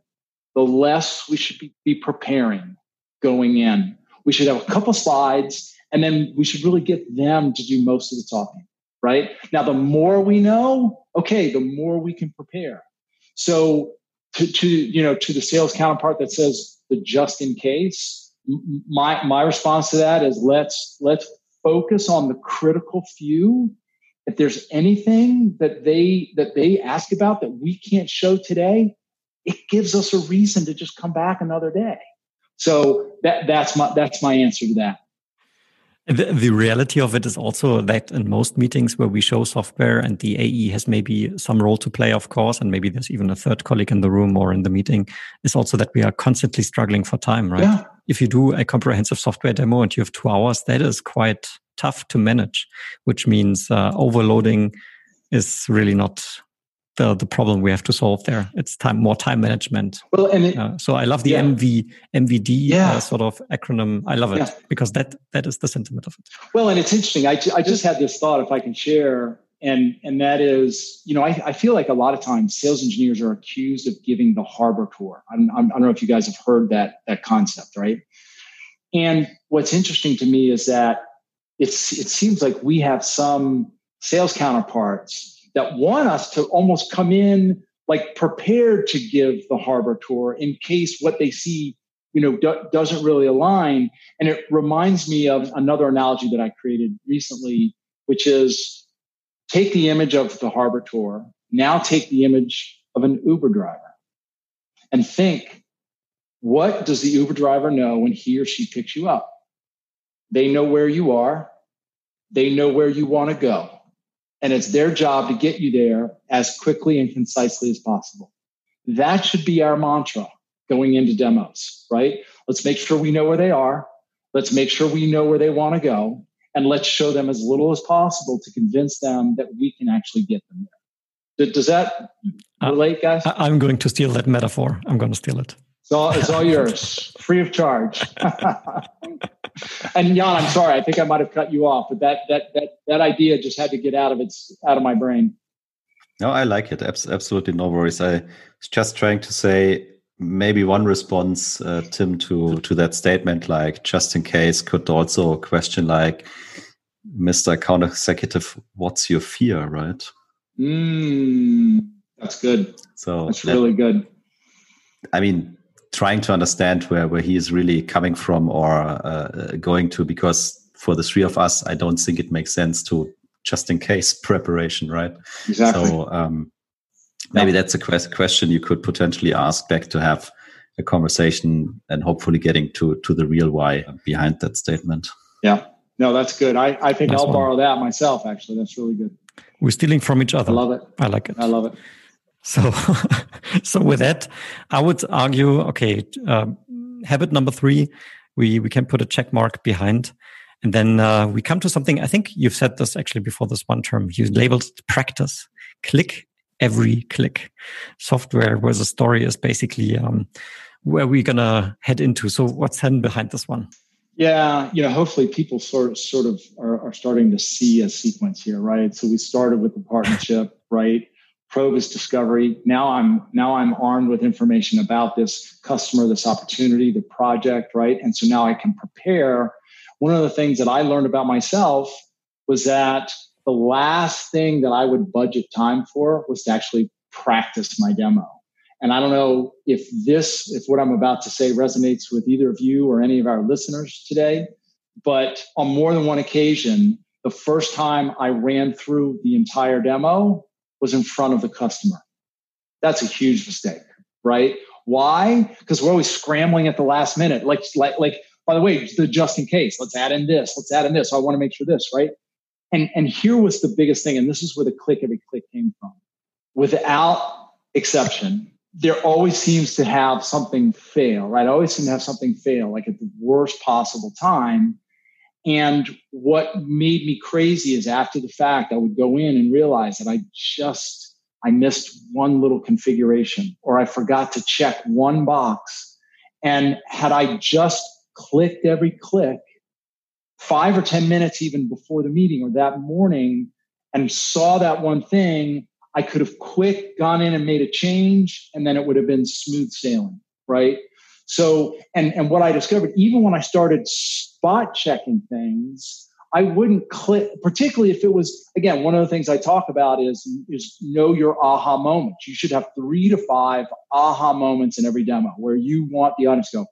the less we should be, be preparing going in. We should have a couple slides and then we should really get them to do most of the talking right? Now, the more we know, okay, the more we can prepare. So to, to you know, to the sales counterpart that says the just in case, my my response to that is let's let's focus on the critical few. If there's anything that they that they ask about that we can't show today, it gives us a reason to just come back another day. So that that's my that's my answer to that. The, the, reality of it is also that in most meetings where we show software and the AE has maybe some role to play, of course, and maybe there's even a third colleague in the room or in the meeting, is also that we are constantly struggling for time, right? Yeah. If you do a comprehensive software demo and you have two hours, that is quite tough to manage, which means uh, overloading is really not the the problem we have to solve there. It's time more time management. Well, and it, uh, so I love the yeah. MV MVD uh, yeah. uh, sort of acronym. I love it yeah. because that that is the sentiment of it. Well, and it's interesting. I I just had this thought, if I can share, and and that is, you know, I, I feel like a lot of times sales engineers are accused of giving the harbor tour. I'm, I'm, I do not know if you guys have heard that that concept, right? And what's interesting to me is that it's it seems like we have some sales counterparts that want us to almost come in like prepared to give the harbor tour in case what they see you know do, doesn't really align. And it reminds me of another analogy that i created recently which is take the image of the harbor tour now take the image of an uber driver and think what does the uber driver know when he or she picks you up? They know where you are. They know where you want to go and it's their job to get you there as quickly and concisely as possible. That should be our mantra going into demos, right? Let's make sure we know where they are. Let's make sure we know where they want to go. And let's show them as little as possible to convince them that we can actually get them there. Does that uh, relate, guys? I'm going to steal that metaphor. I'm going to steal it. It's all, it's all yours, free of charge. [laughs] and Jan, I'm sorry, I think I might have cut you off, but that that that that idea just had to get out of its out of my brain. No, I like it. Absolutely, no worries. I was just trying to say maybe one response, uh, Tim, to to that statement, like just in case, could also question like, Mr. Account Executive, what's your fear, right? Mm, that's good. So that's that, really good. I mean, trying to understand where where he is really coming from or uh, going to because for the three of us i don't think it makes sense to just in case [laughs] preparation right? Exactly. So um, maybe yeah. that's a quest- question you could potentially ask back to have a conversation and hopefully getting to to the real why behind that statement. Yeah. No that's good. I i think nice i'll one. borrow that myself actually. That's really good. We're stealing from each other. I love it. I like it. I love it So, [laughs] so with that, I would argue, okay, uh, habit number three, we we can put a check mark behind, and then uh, we come to something. I think you've said this actually before. This one term you labeled practice. Click every click. Software versus story is basically um, where we're gonna head into. So, what's hidden behind this one? Yeah, you know, hopefully people sort sort of are, are starting to see a sequence here, right? So we started with the partnership, right? Provis discovery. Now I'm now I'm armed with information about this customer, this opportunity, the project, right? And so now I can prepare. One of the things that I learned about myself was that the last thing that I would budget time for was to actually practice my demo. And I don't know if this, if what I'm about to say resonates with either of you or any of our listeners today, but on more than one occasion, the first time I ran through the entire demo was in front of the customer. That's a huge mistake, right? Why? Because we're always scrambling at the last minute. Like, like, like, by the way, the just in case, let's add in this, let's add in this. I want to make sure this, right? And, and here was the biggest thing, and this is where the click every click came from. Without exception, there always seems to have something fail, right? Always seem to have something fail, like at the worst possible time. And what made me crazy is after the fact, I would go in and realize that I just, I missed one little configuration or I forgot to check one box. And had I just clicked every click five or 10 minutes even before the meeting or that morning and saw that one thing, I could have quick gone in and made a change and then it would have been smooth sailing, right? So, and, and what I discovered, even when I started spot checking things, I wouldn't click, particularly if it was, again, one of the things I talk about is, is know your aha moments. You should have three to five aha moments in every demo where you want the audience to go,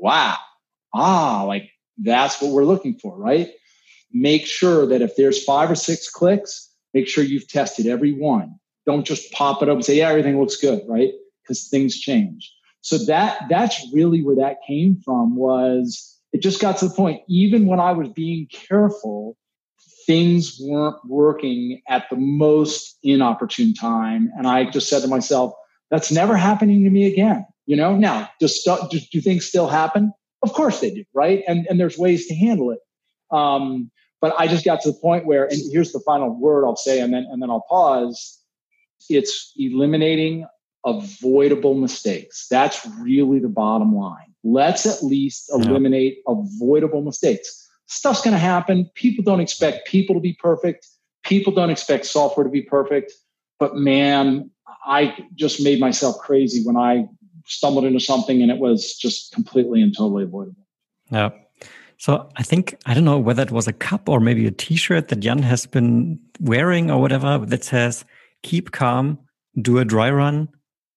wow, ah, like that's what we're looking for, right? Make sure that if there's five or six clicks, Make sure you've tested every one. Don't just pop it up and say, yeah, everything looks good, right? Because things change. So that that's really where that came from was it just got to the point, even when I was being careful, things weren't working at the most inopportune time. And I just said to myself, that's never happening to me again. You know, now does do, do things still happen? Of course they do, right? And and there's ways to handle it. Um, but I just got to the point where, and here's the final word I'll say, and then and then I'll pause. It's eliminating avoidable mistakes. That's really the bottom line. Let's at least eliminate yeah. avoidable mistakes. Stuff's going to happen. People don't expect people to be perfect. People don't expect software to be perfect. But man, I just made myself crazy when I stumbled into something and it was just completely and totally avoidable. Yeah. So I think I don't know whether it was a cup or maybe a T-shirt that Jan has been wearing or whatever that says "Keep calm, do a dry run,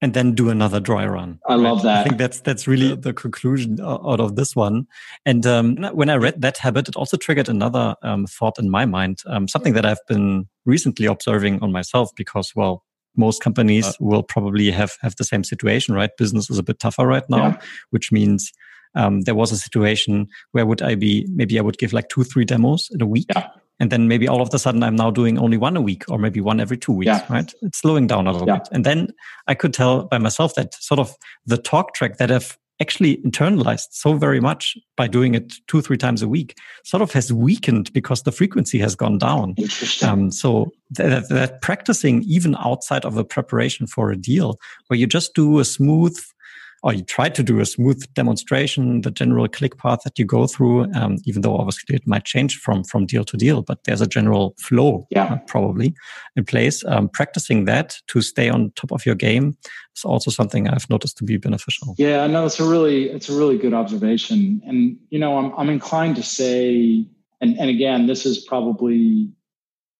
and then do another dry run." I right? love that. I think that's that's really the conclusion out of this one. And um, when I read that habit, it also triggered another um, thought in my mind, um, something that I've been recently observing on myself because, well, most companies uh, will probably have have the same situation, right? Business is a bit tougher right now, yeah. which means um, there was a situation where would I be, maybe I would give like two, three demos in a week. Yeah. And then maybe all of a sudden I'm now doing only one a week or maybe one every two weeks, yeah. right? It's slowing down a little yeah. bit. And then I could tell by myself that sort of the talk track that I've actually internalized so very much by doing it two, three times a week sort of has weakened because the frequency has gone down. Um, so that, that practicing even outside of the preparation for a deal where you just do a smooth or you try to do a smooth demonstration, the general click path that you go through, um, even though obviously it might change from, from deal to deal, but there's a general flow yeah. uh, probably in place. Um, practicing that to stay on top of your game is also something I've noticed to be beneficial. Yeah, no, it's a really, it's a really good observation. And, you know, I'm, I'm inclined to say, and, and again, this is probably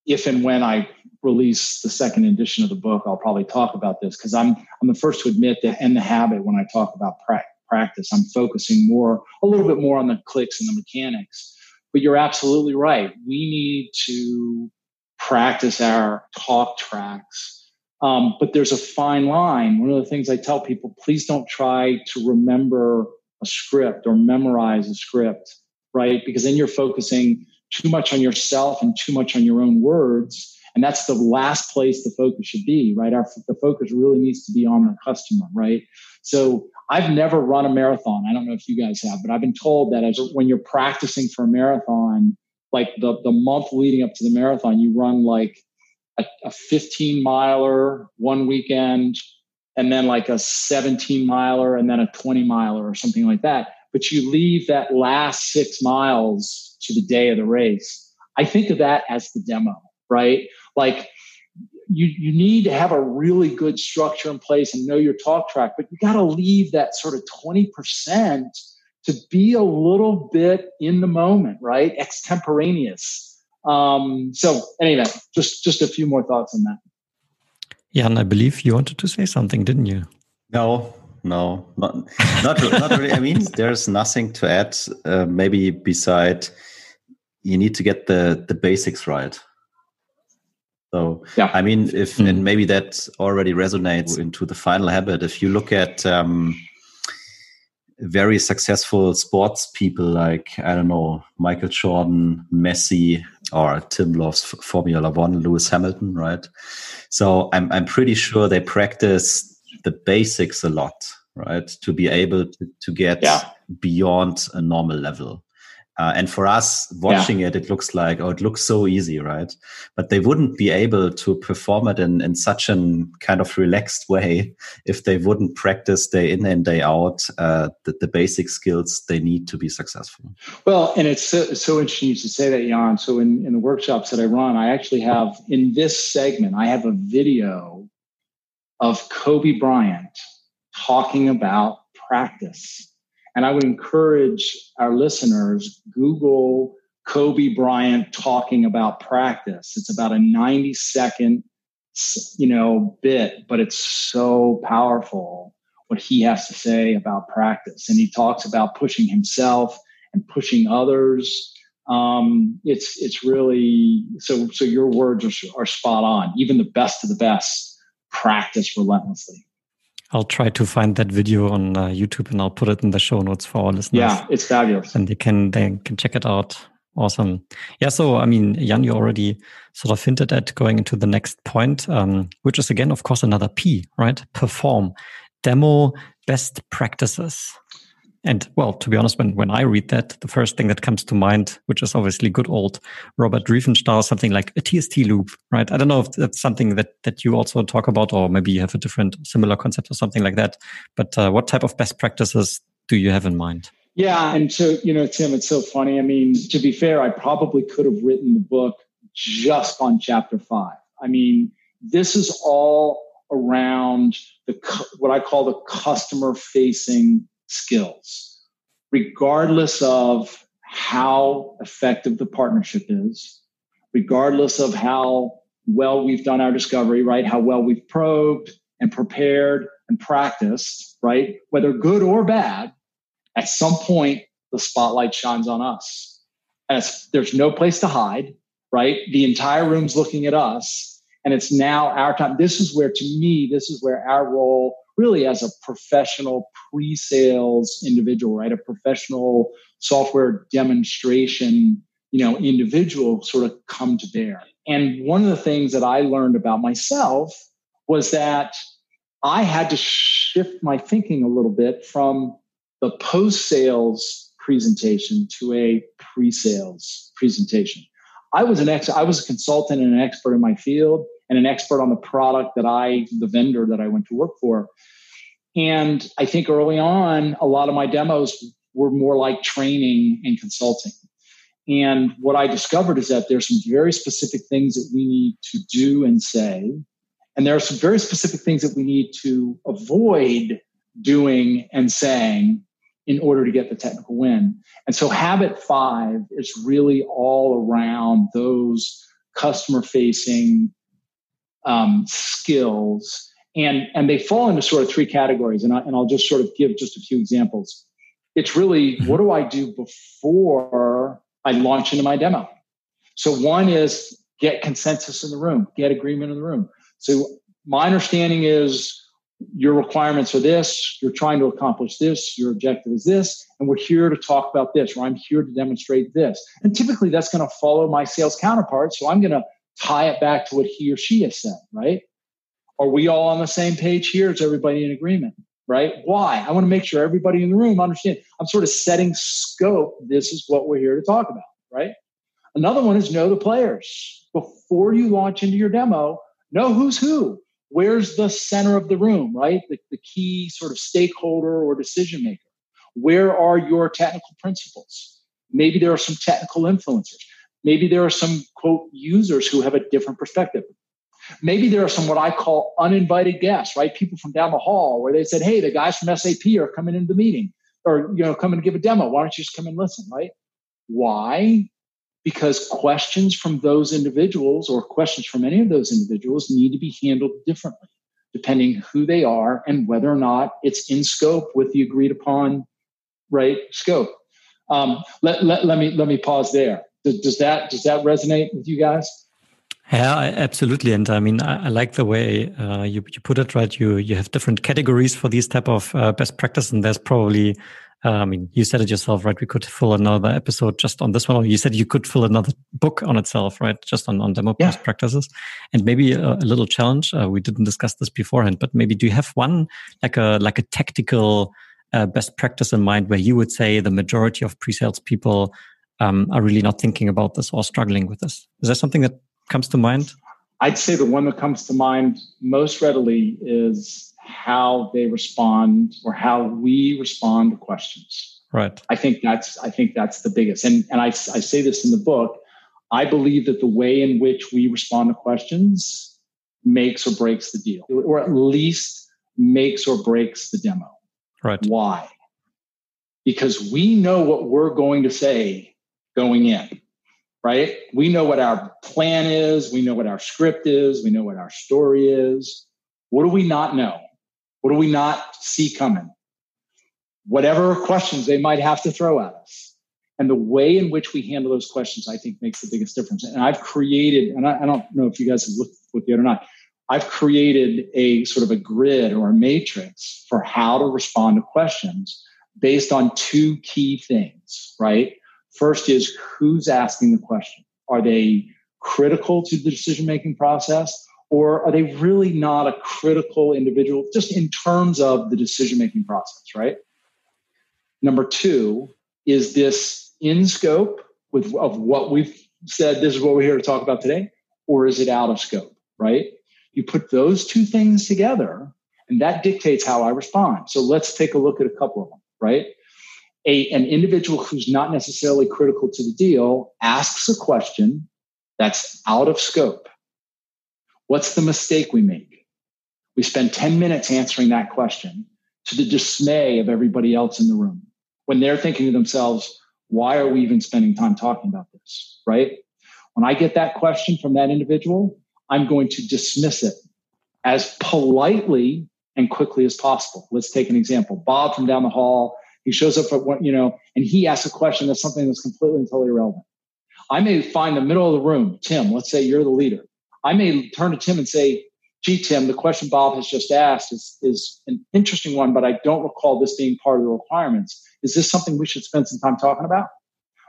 if and when I release the second edition of the book, I'll probably talk about this because I'm I'm the first to admit that in the habit when I talk about pra- practice, I'm focusing more a little bit more on the clicks and the mechanics. But you're absolutely right. We need to practice our talk tracks. Um, but there's a fine line. One of the things I tell people: please don't try to remember a script or memorize a script, right? Because then you're focusing too much on yourself and too much on your own words And that's the last place the focus should be, right? Our, the focus really needs to be on the customer, right? So I've never run a marathon. I don't know if you guys have, but I've been told that as when you're practicing for a marathon, like the, the month leading up to the marathon, you run like a, a 15 miler one weekend and then like a 17 miler and then a 20 miler or something like that. But you leave that last six miles to the day of the race. I think of that as the demo, right? Like you, you need to have a really good structure in place and know your talk track, but you got to leave that sort of 20% to be a little bit in the moment, right? Extemporaneous. Um, so anyway, just just a few more thoughts on that. Yeah, and I believe you wanted to say something, didn't you? No, no, not not, not really. I mean, [laughs] there's nothing to add. Uh, maybe beside, you need to get the the basics right. So yeah, I mean, if mm. and maybe that already resonates into the final habit. If you look at um, very successful sports people like I don't know Michael Jordan, Messi, or Tim loves Formula One, Lewis Hamilton, right? So I'm I'm pretty sure they practice the basics a lot, right, to be able to, to get yeah. beyond a normal level. Uh, and for us watching yeah. it, it looks like, oh, it looks so easy, right? But they wouldn't be able to perform it in, in such a kind of relaxed way [laughs] if they wouldn't practice day in and day out uh, the, the basic skills they need to be successful. Well, and it's so, so interesting you should say that, Jan. So in, in the workshops that I run, I actually have in this segment, I have a video of Kobe Bryant talking about practice and I would encourage our listeners Google Kobe Bryant talking about practice. It's about a 90 second, you know, bit, but it's so powerful what he has to say about practice. And he talks about pushing himself and pushing others. Um, it's it's really so. So your words are, are spot on. Even the best of the best practice relentlessly. I'll try to find that video on uh, YouTube and I'll put it in the show notes for our listeners. Yeah, it's fabulous. And they can they can check it out. Awesome. Yeah. So, I mean, Jan, you already sort of hinted at going into the next point, um, which is again, of course, another P, right? Perform, demo, best practices. And well, to be honest, when, when I read that, the first thing that comes to mind, which is obviously good old Robert Riefstahl, something like a TST loop, right? I don't know if that's something that, that you also talk about, or maybe you have a different similar concept or something like that. But uh, what type of best practices do you have in mind? Yeah. And so, you know, Tim, it's so funny. I mean, to be fair, I probably could have written the book just on chapter five. I mean, this is all around the what I call the customer facing skills, regardless of how effective the partnership is, regardless of how well we've done our discovery, right? How well we've probed and prepared and practiced, right? Whether good or bad, at some point the spotlight shines on us. And there's no place to hide, right? The entire room's looking at us. And it's now our time. This is where, to me, this is where our role really as a professional pre-sales individual, right? A professional software demonstration, you know, individual sort of come to bear. And one of the things that I learned about myself was that I had to shift my thinking a little bit from the post-sales presentation to a pre-sales presentation. I was an ex I was a consultant and an expert in my field and an expert on the product that I, the vendor that I went to work for. And I think early on, a lot of my demos were more like training and consulting. And what I discovered is that there's some very specific things that we need to do and say. And there are some very specific things that we need to avoid doing and saying in order to get the technical win. And so habit five is really all around those customer facing um, skills. And and they fall into sort of three categories. And, I, and i'll just sort of give just a few examples. It's really mm-hmm. what do i do before i launch into my demo? So one is get consensus in the room get agreement in the room. So my understanding is your requirements are this you're trying to accomplish this your objective is this and we're here to talk about this or i'm here to demonstrate this. And typically that's going to follow my sales counterpart so i'm going to tie it back to what he or she has said, right? Are we all on the same page here? Is everybody in agreement? Right? Why? I want to make sure everybody in the room understands. I'm sort of setting scope. This is what we're here to talk about, right? Another one is know the players. Before you launch into your demo, know who's who. Where's the center of the room, right? The, the key sort of stakeholder or decision maker. Where are your technical principals? Maybe there are some technical influencers. Maybe there are some quote users who have a different perspective. Maybe there are some what I call uninvited guests, right? People from down the hall where they said, "Hey, the guys from SAP are coming into the meeting, or you know, coming to give a demo. Why don't you just come and listen?" Right? Why? Because questions from those individuals or questions from any of those individuals need to be handled differently, depending who they are and whether or not it's in scope with the agreed upon right scope. Um, let, let, let me let me pause there. Does, that does that resonate with you guys? Yeah, absolutely. And I mean, I, I like the way uh, you you put it. Right, you you have different categories for these type of uh, best practice, and there's probably. Uh, I mean, you said it yourself, right? We could fill another episode just on this one. You said you could fill another book on itself, right? Just on, on demo yeah. best practices. And maybe a, a little challenge. Uh, we didn't discuss this beforehand, but maybe do you have one like a like a tactical uh, best practice in mind where you would say the majority of pre-sales people um, are really not thinking about this or struggling with this? Is there something that comes to mind? I'd say the one that comes to mind most readily is how they respond or how we respond to questions. Right. I think that's I think that's the biggest. And and I, I say this in the book. I believe that the way in which we respond to questions makes or breaks the deal, or at least makes or breaks the demo. Right. Why? Because we know what we're going to say going in, right? We know what our plan is. We know what our script is. We know what our story is. What do we not know? What do we not see coming? Whatever questions they might have to throw at us. And the way in which we handle those questions, I think, makes the biggest difference. And I've created, and I, I don't know if you guys have looked, looked it or not, I've created a sort of a grid or a matrix for how to respond to questions based on two key things, right? First is who's asking the question. Are they critical to the decision making process or are they really not a critical individual just in terms of the decision making process, right? Number two, is this in scope with of what we've said this is what we're here to talk about today or is it out of scope, right? You put those two things together, and that dictates how I respond. So let's take a look at a couple of them, right? A, an individual who's not necessarily critical to the deal asks a question that's out of scope. What's the mistake we make? We spend 10 minutes answering that question to the dismay of everybody else in the room when they're thinking to themselves, why are we even spending time talking about this? Right? When I get that question from that individual, I'm going to dismiss it as politely and quickly as possible. Let's take an example. Bob from down the hall, he shows up at what, you know, and he asks a question that's something that's completely and totally irrelevant. I may find the middle of the room, Tim, let's say you're the leader. I may turn to Tim and say, gee, Tim, the question Bob has just asked is, is an interesting one, but I don't recall this being part of the requirements. Is this something we should spend some time talking about?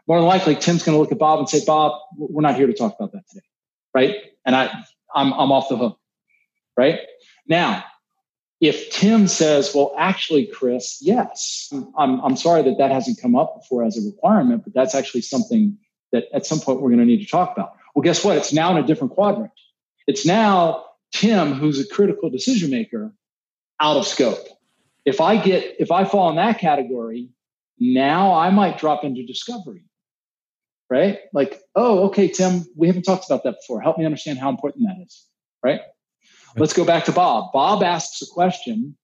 More than likely, Tim's going to look at Bob and say, Bob, we're not here to talk about that today. Right. And I, I'm, I'm off the hook. Right now, if Tim says, well, actually, Chris, yes, I'm, I'm sorry that that hasn't come up before as a requirement, but that's actually something that at some point we're going to need to talk about. Well, guess what? It's now in a different quadrant. It's now Tim, who's a critical decision maker, out of scope. If I get, if I fall in that category, now I might drop into discovery right? Like, oh, okay, Tim, we haven't talked about that before. Help me understand how important that is, right? Let's go back to Bob. Bob asks a question.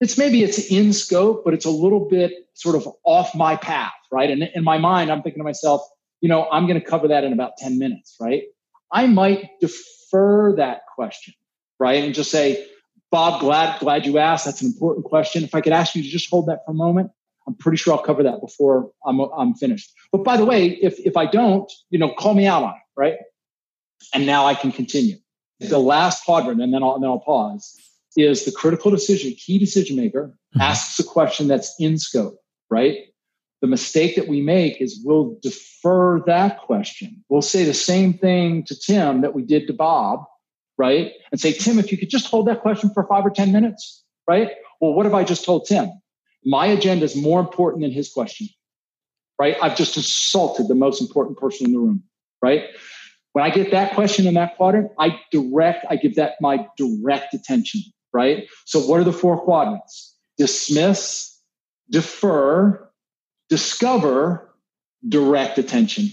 It's maybe it's in scope, but it's a little bit sort of off my path, right? And in my mind, I'm thinking to myself, you know, I'm going to cover that in about 10 minutes, right? I might defer that question, right? And just say, Bob, glad glad you asked. That's an important question. If I could ask you to just hold that for a moment. I'm pretty sure I'll cover that before I'm, I'm finished. But by the way, if, if I don't, you know, call me out on it, right? And now I can continue. The last quadrant, and then I'll, and then I'll pause, is the critical decision, key decision maker mm-hmm. asks a question that's in scope, right? the mistake that we make is we'll defer that question. We'll say the same thing to Tim that we did to Bob, right? And say, Tim, if you could just hold that question for five or 10 minutes, right? Well, what have I just told Tim? My agenda is more important than his question, right? I've just assaulted the most important person in the room, right? When I get that question in that quadrant, I direct, I give that my direct attention, right? So what are the four quadrants? Dismiss, defer, discover, direct attention.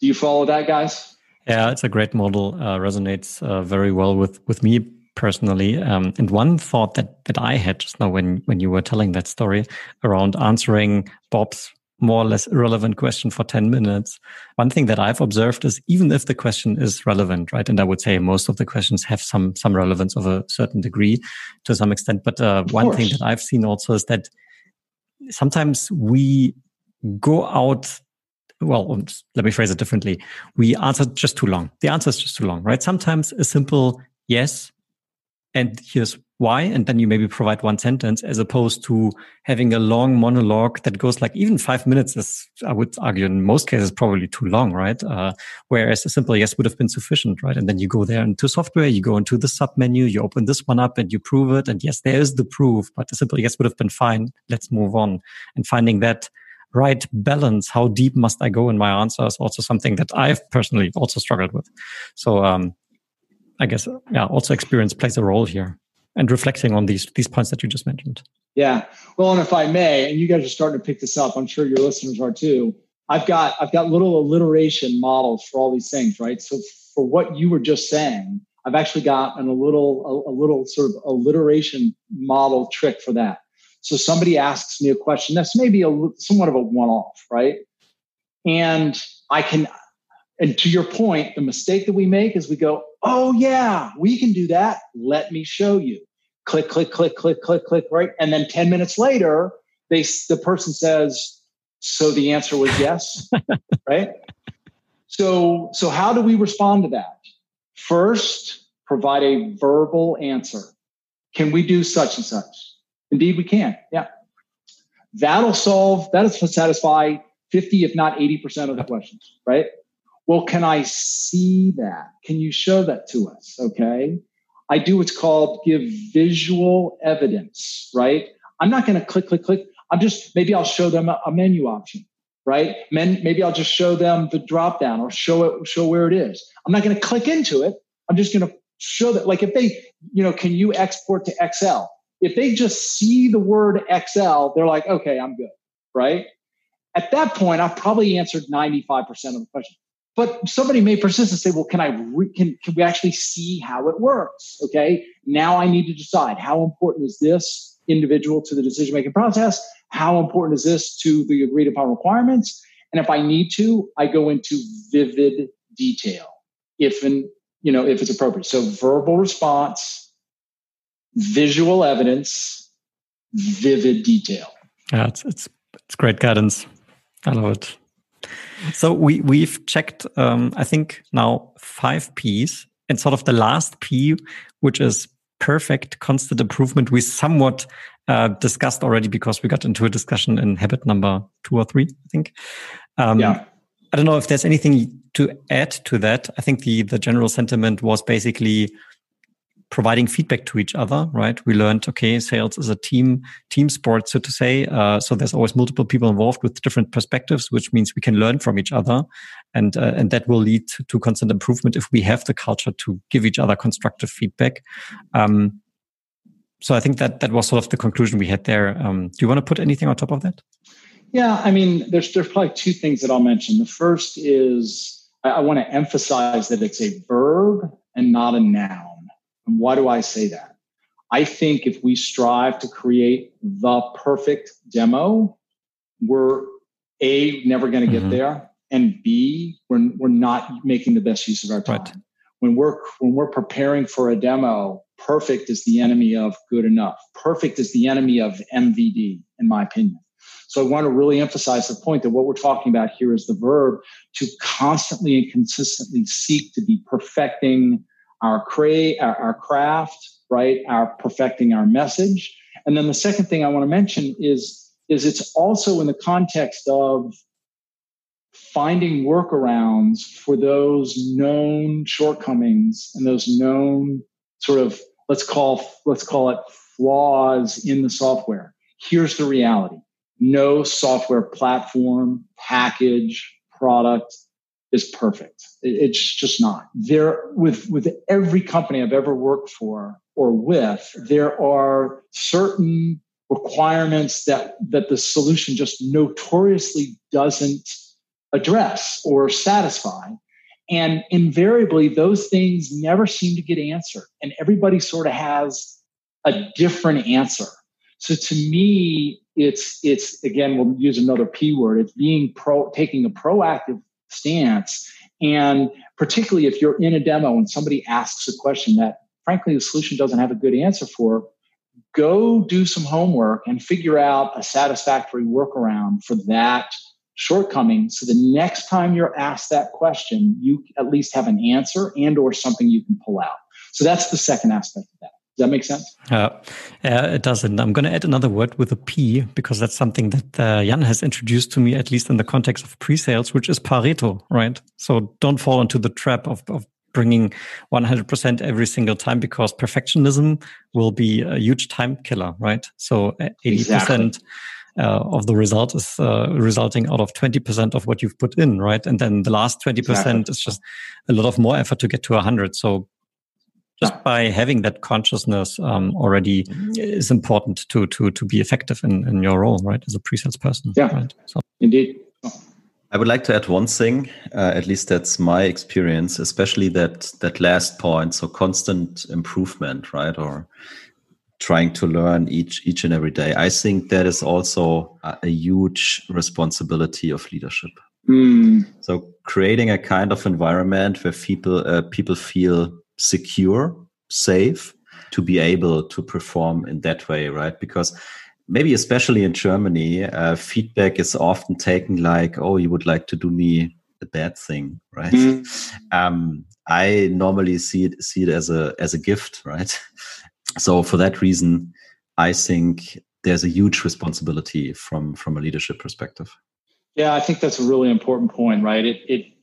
Do you follow that, guys? Yeah, it's a great model. Uh, resonates uh, very well with with me personally. Um, and one thought that that I had just now when when you were telling that story around answering Bob's more or less irrelevant question for 10 minutes. One thing that I've observed is even if the question is relevant, right? And I would say most of the questions have some, some relevance of a certain degree to some extent. But uh, one thing that I've seen also is that sometimes we go out well, let me phrase it differently. We answer just too long. The answer is just too long, right? Sometimes a simple yes and here's why and then you maybe provide one sentence as opposed to having a long monologue that goes like even five minutes is i would argue in most cases probably too long right? Uh, whereas a simple yes would have been sufficient right? And then you go there into software you go into the sub menu you open this one up and you prove it and yes there is the proof but a simple yes would have been fine. Let's move on. And finding that right balance how deep must i go in my answer is also something that i've personally also struggled with. So um, I guess, yeah, also experience plays a role here and reflecting on these these points that you just mentioned. Yeah. Well, and if I may, and you guys are starting to pick this up, I'm sure your listeners are too. I've got I've got little alliteration models for all these things, right? So for what you were just saying, I've actually got an, a little a, a little sort of alliteration model trick for that. So somebody asks me a question that's maybe a somewhat of a one-off, right? And I can and to your point, the mistake that we make is we go, oh, yeah, we can do that. Let me show you. Click, click, click, click, click, click, right? And then 10 minutes later, they the person says, so the answer was yes, [laughs] right? So, so how do we respond to that? First, provide a verbal answer. Can we do such and such? Indeed, we can. Yeah. That'll solve, that'll satisfy 50, if not 80% of the questions, right? Well, can I see that? Can you show that to us? Okay. I do what's called give visual evidence, right? I'm not going to click, click, click. I'm just, maybe I'll show them a, menu option, right? Men, maybe I'll just show them the drop down or show it, show where it is. I'm not going to click into it. I'm just going to show that, like if they, you know, can you export to Excel? If they just see the word Excel, they're like, okay, I'm good, right? At that point, I've probably answered 95% of the question. But somebody may persist and say, well, can I, re- can, can we actually see how it works? Okay. Now I need to decide how important is this individual to the decision making process? How important is this to the agreed upon requirements? And if I need to, I go into vivid detail if and you know if it's appropriate. So verbal response, visual evidence, vivid detail. Yeah, it's it's it's great guidance. I love it. So we we've checked, um, I think now five P's, and sort of the last P, which is perfect constant improvement, we somewhat uh, discussed already because we got into a discussion in habit number two or three, I think. Um, yeah. I don't know if there's anything to add to that. I think the the general sentiment was basically providing feedback to each other, right? We learned, okay, sales is a team, team sport, so to say. Uh, so there's always multiple people involved with different perspectives, which means we can learn from each other. And, uh, and that will lead to, constant improvement if we have the culture to give each other constructive feedback. Um, so I think that that was sort of the conclusion we had there. Um, do you want to put anything on top of that? Yeah, I mean, there's there's probably two things that I'll mention. The first is I, I want to emphasize that it's a verb and not a noun. And why do I say that? I think if we strive to create the perfect demo, we're A, never going to get mm-hmm. there. And B, we're, we're not making the best use of our time. Right. When we're when we're preparing for a demo, perfect is the enemy of good enough. Perfect is the enemy of MVD, in my opinion. So I want to really emphasize the point that what we're talking about here is the verb to constantly and consistently seek to be perfecting our, cra- our, craft, right? Our perfecting our message. And then the second thing I want to mention is is it's also in the context of finding workarounds for those known shortcomings and those known sort of let's call let's call it flaws in the software here's the reality no software platform package product is perfect. It's just not. There with with every company i've ever worked for or with there are certain requirements that that the solution just notoriously doesn't address or satisfy. And invariably those things never seem to get answered and everybody sort of has a different answer. So to me it's it's again we'll use another p word it's being pro taking a proactive stance. And particularly if you're in a demo and somebody asks a question that frankly the solution doesn't have a good answer for go do some homework and figure out a satisfactory workaround for that shortcoming. So the next time you're asked that question you at least have an answer and or something you can pull out. So that's the second aspect of that does that make sense? Uh, uh, it does. And I'm going to add another word with a P because that's something that uh, Jan has introduced to me, at least in the context of pre-sales, which is Pareto, right? So don't fall into the trap of, of bringing 100% every single time because perfectionism will be a huge time killer, right? So 80% uh, exactly. uh, of the result is uh, resulting out of 20% of what you've put in, right? And then the last 20% exactly. is just a lot of more effort to get to 100. So just by having that consciousness um, already is important to to to be effective in, in your role, right, as a pre-sales person. Yeah, right? so. indeed. I would like to add one thing. Uh, at least that's my experience, especially that that last point. So constant improvement, right, or trying to learn each each and every day. I think that is also a, a huge responsibility of leadership. Mm. So creating a kind of environment where people uh, people feel secure, safe to be able to perform in that way, right? Because maybe especially in Germany, uh, feedback is often taken like, "Oh, you would like to do me a bad thing," right? Mm. [laughs] Um, I normally see it see it as a as a gift, right? [laughs] So for that reason, I think there's a huge responsibility from from a leadership perspective. Yeah, I think that's a really important point, right? It it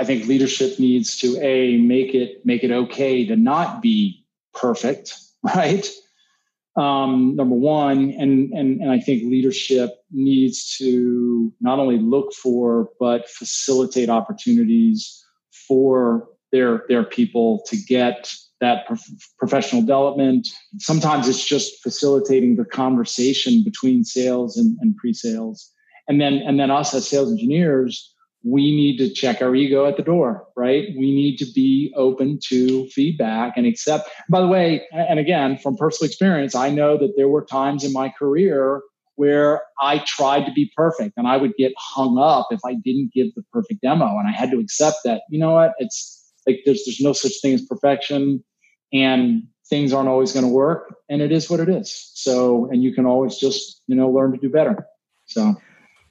I think leadership needs to a make it make it okay to not be perfect, [laughs] right? um, number one, and, and and I think leadership needs to not only look for but facilitate opportunities for their their people to get that prof- professional development. Sometimes it's just facilitating the conversation between sales and, and pre-sales, and then and then us as sales engineers we need to check our ego at the door, right? We need to be open to feedback and accept. By the way, and again, from personal experience, I know that there were times in my career where I tried to be perfect and I would get hung up if I didn't give the perfect demo. And I had to accept that, you know what, it's like there's there's no such thing as perfection and things aren't always going to work and it is what it is. So and you can always just, you know, learn to do better. So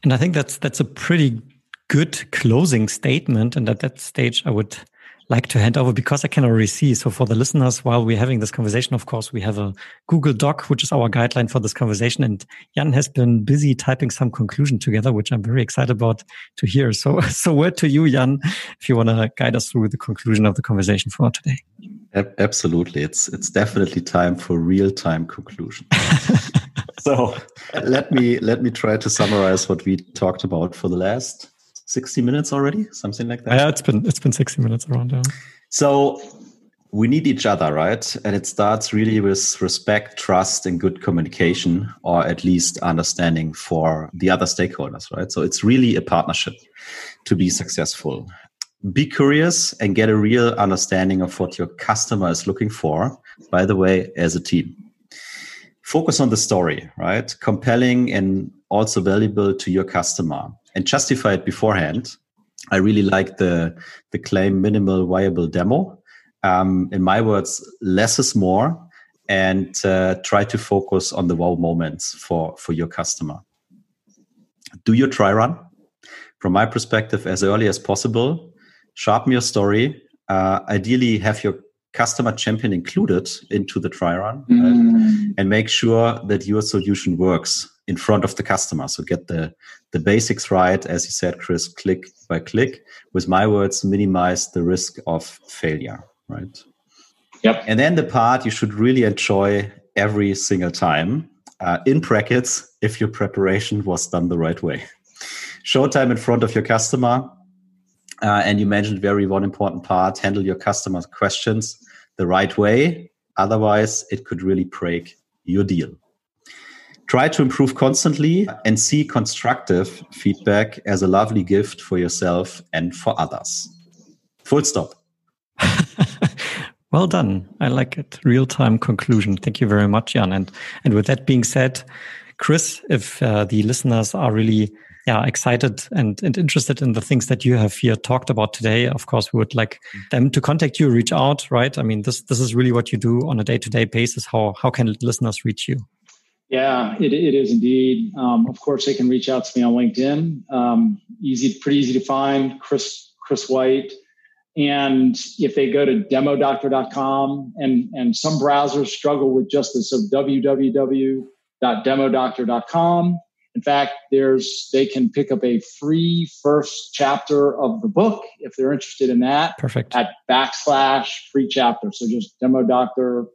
and I think that's that's a pretty good closing statement. And at that stage, I would like to hand over because I can already see. So for the listeners, while we're having this conversation, of course, we have a Google Doc, which is our guideline for this conversation. And Jan has been busy typing some conclusion together, which I'm very excited about to hear. So, [laughs] so word to you, Jan, if you want to guide us through the conclusion of the conversation for today. Absolutely. It's, it's definitely time for real time conclusion. [laughs] so [laughs] let me, let me try to summarize what we talked about for the last 60 minutes already, something like that. Yeah, it's been it's been 60 minutes around. Yeah. So we need each other, right? And it starts really with respect, trust, and good communication, or at least understanding for the other stakeholders, right? So it's really a partnership to be successful. Be curious and get a real understanding of what your customer is looking for, by the way, as a team. Focus on the story, right? Compelling and also valuable to your customer and justify it beforehand. I really like the the claim minimal viable demo. Um, in my words, less is more, and uh, try to focus on the wow moments for for your customer. Do your try run, from my perspective, as early as possible. Sharpen your story. Uh, ideally, have your customer champion included into the try run mm. right? and make sure that your solution works in front of the customer. So get the, the basics right, as you said, Chris, click by click. With my words, minimize the risk of failure, right? Yep. And then the part you should really enjoy every single time. Uh, in brackets, if your preparation was done the right way. Showtime in front of your customer. Uh, and you mentioned very one important part handle your customer questions the right way. Otherwise, it could really break your deal. Try to improve constantly and see constructive feedback as a lovely gift for yourself and for others. Full stop. [laughs] well done. I like it. Real time conclusion. Thank you very much, Jan. And and with that being said, Chris, if uh, the listeners are really yeah excited and, and interested in the things that you have here talked about today of course we would like them to contact you reach out right i mean this this is really what you do on a day-to-day basis how how can listeners reach you yeah, it, it is indeed. Um, of course, they can reach out to me on LinkedIn. Um, easy, pretty easy to find. Chris Chris White. And if they go to demodoctor.com, and and some browsers struggle with just this, so www.demodoctor.com. In fact, there's they can pick up a free first chapter of the book if they're interested in that. Perfect. At backslash free chapter. So just demodoctor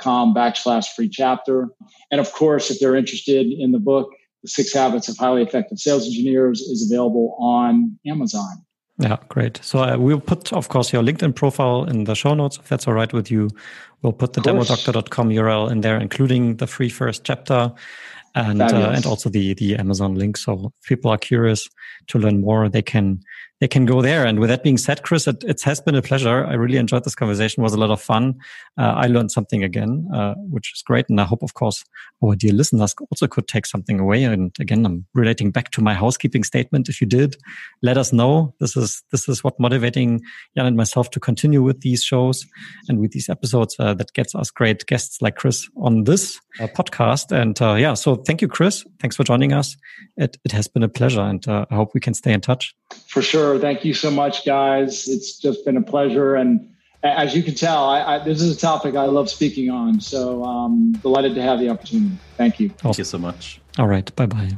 com backslash free chapter. And of course, if they're interested in the book, The Six Habits of Highly Effective Sales Engineers is available on Amazon. Yeah, great. So uh, we'll put, of course, your LinkedIn profile in the show notes, if that's all right with you. We'll put the demo demodoctor.com URL in there, including the free first chapter and uh, and also the the Amazon link. So if people are curious to learn more, they can they can go there. And with that being said, Chris, it, it has been a pleasure. I really enjoyed this conversation. It was a lot of fun. Uh, I learned something again, uh, which is great. And I hope, of course, our dear listeners also could take something away. And again, I'm relating back to my housekeeping statement. If you did, let us know. This is this is what motivating Jan and myself to continue with these shows and with these episodes uh, that gets us great guests like Chris on this uh, podcast. And uh, yeah, so thank you, Chris. Thanks for joining us. It, it has been a pleasure, and uh, I hope we can stay in touch. For sure. Thank you so much, guys. It's just been a pleasure. And as you can tell, I, I, this is a topic I love speaking on. So um, delighted to have the opportunity. Thank you. Thank you so much. All right. Bye bye.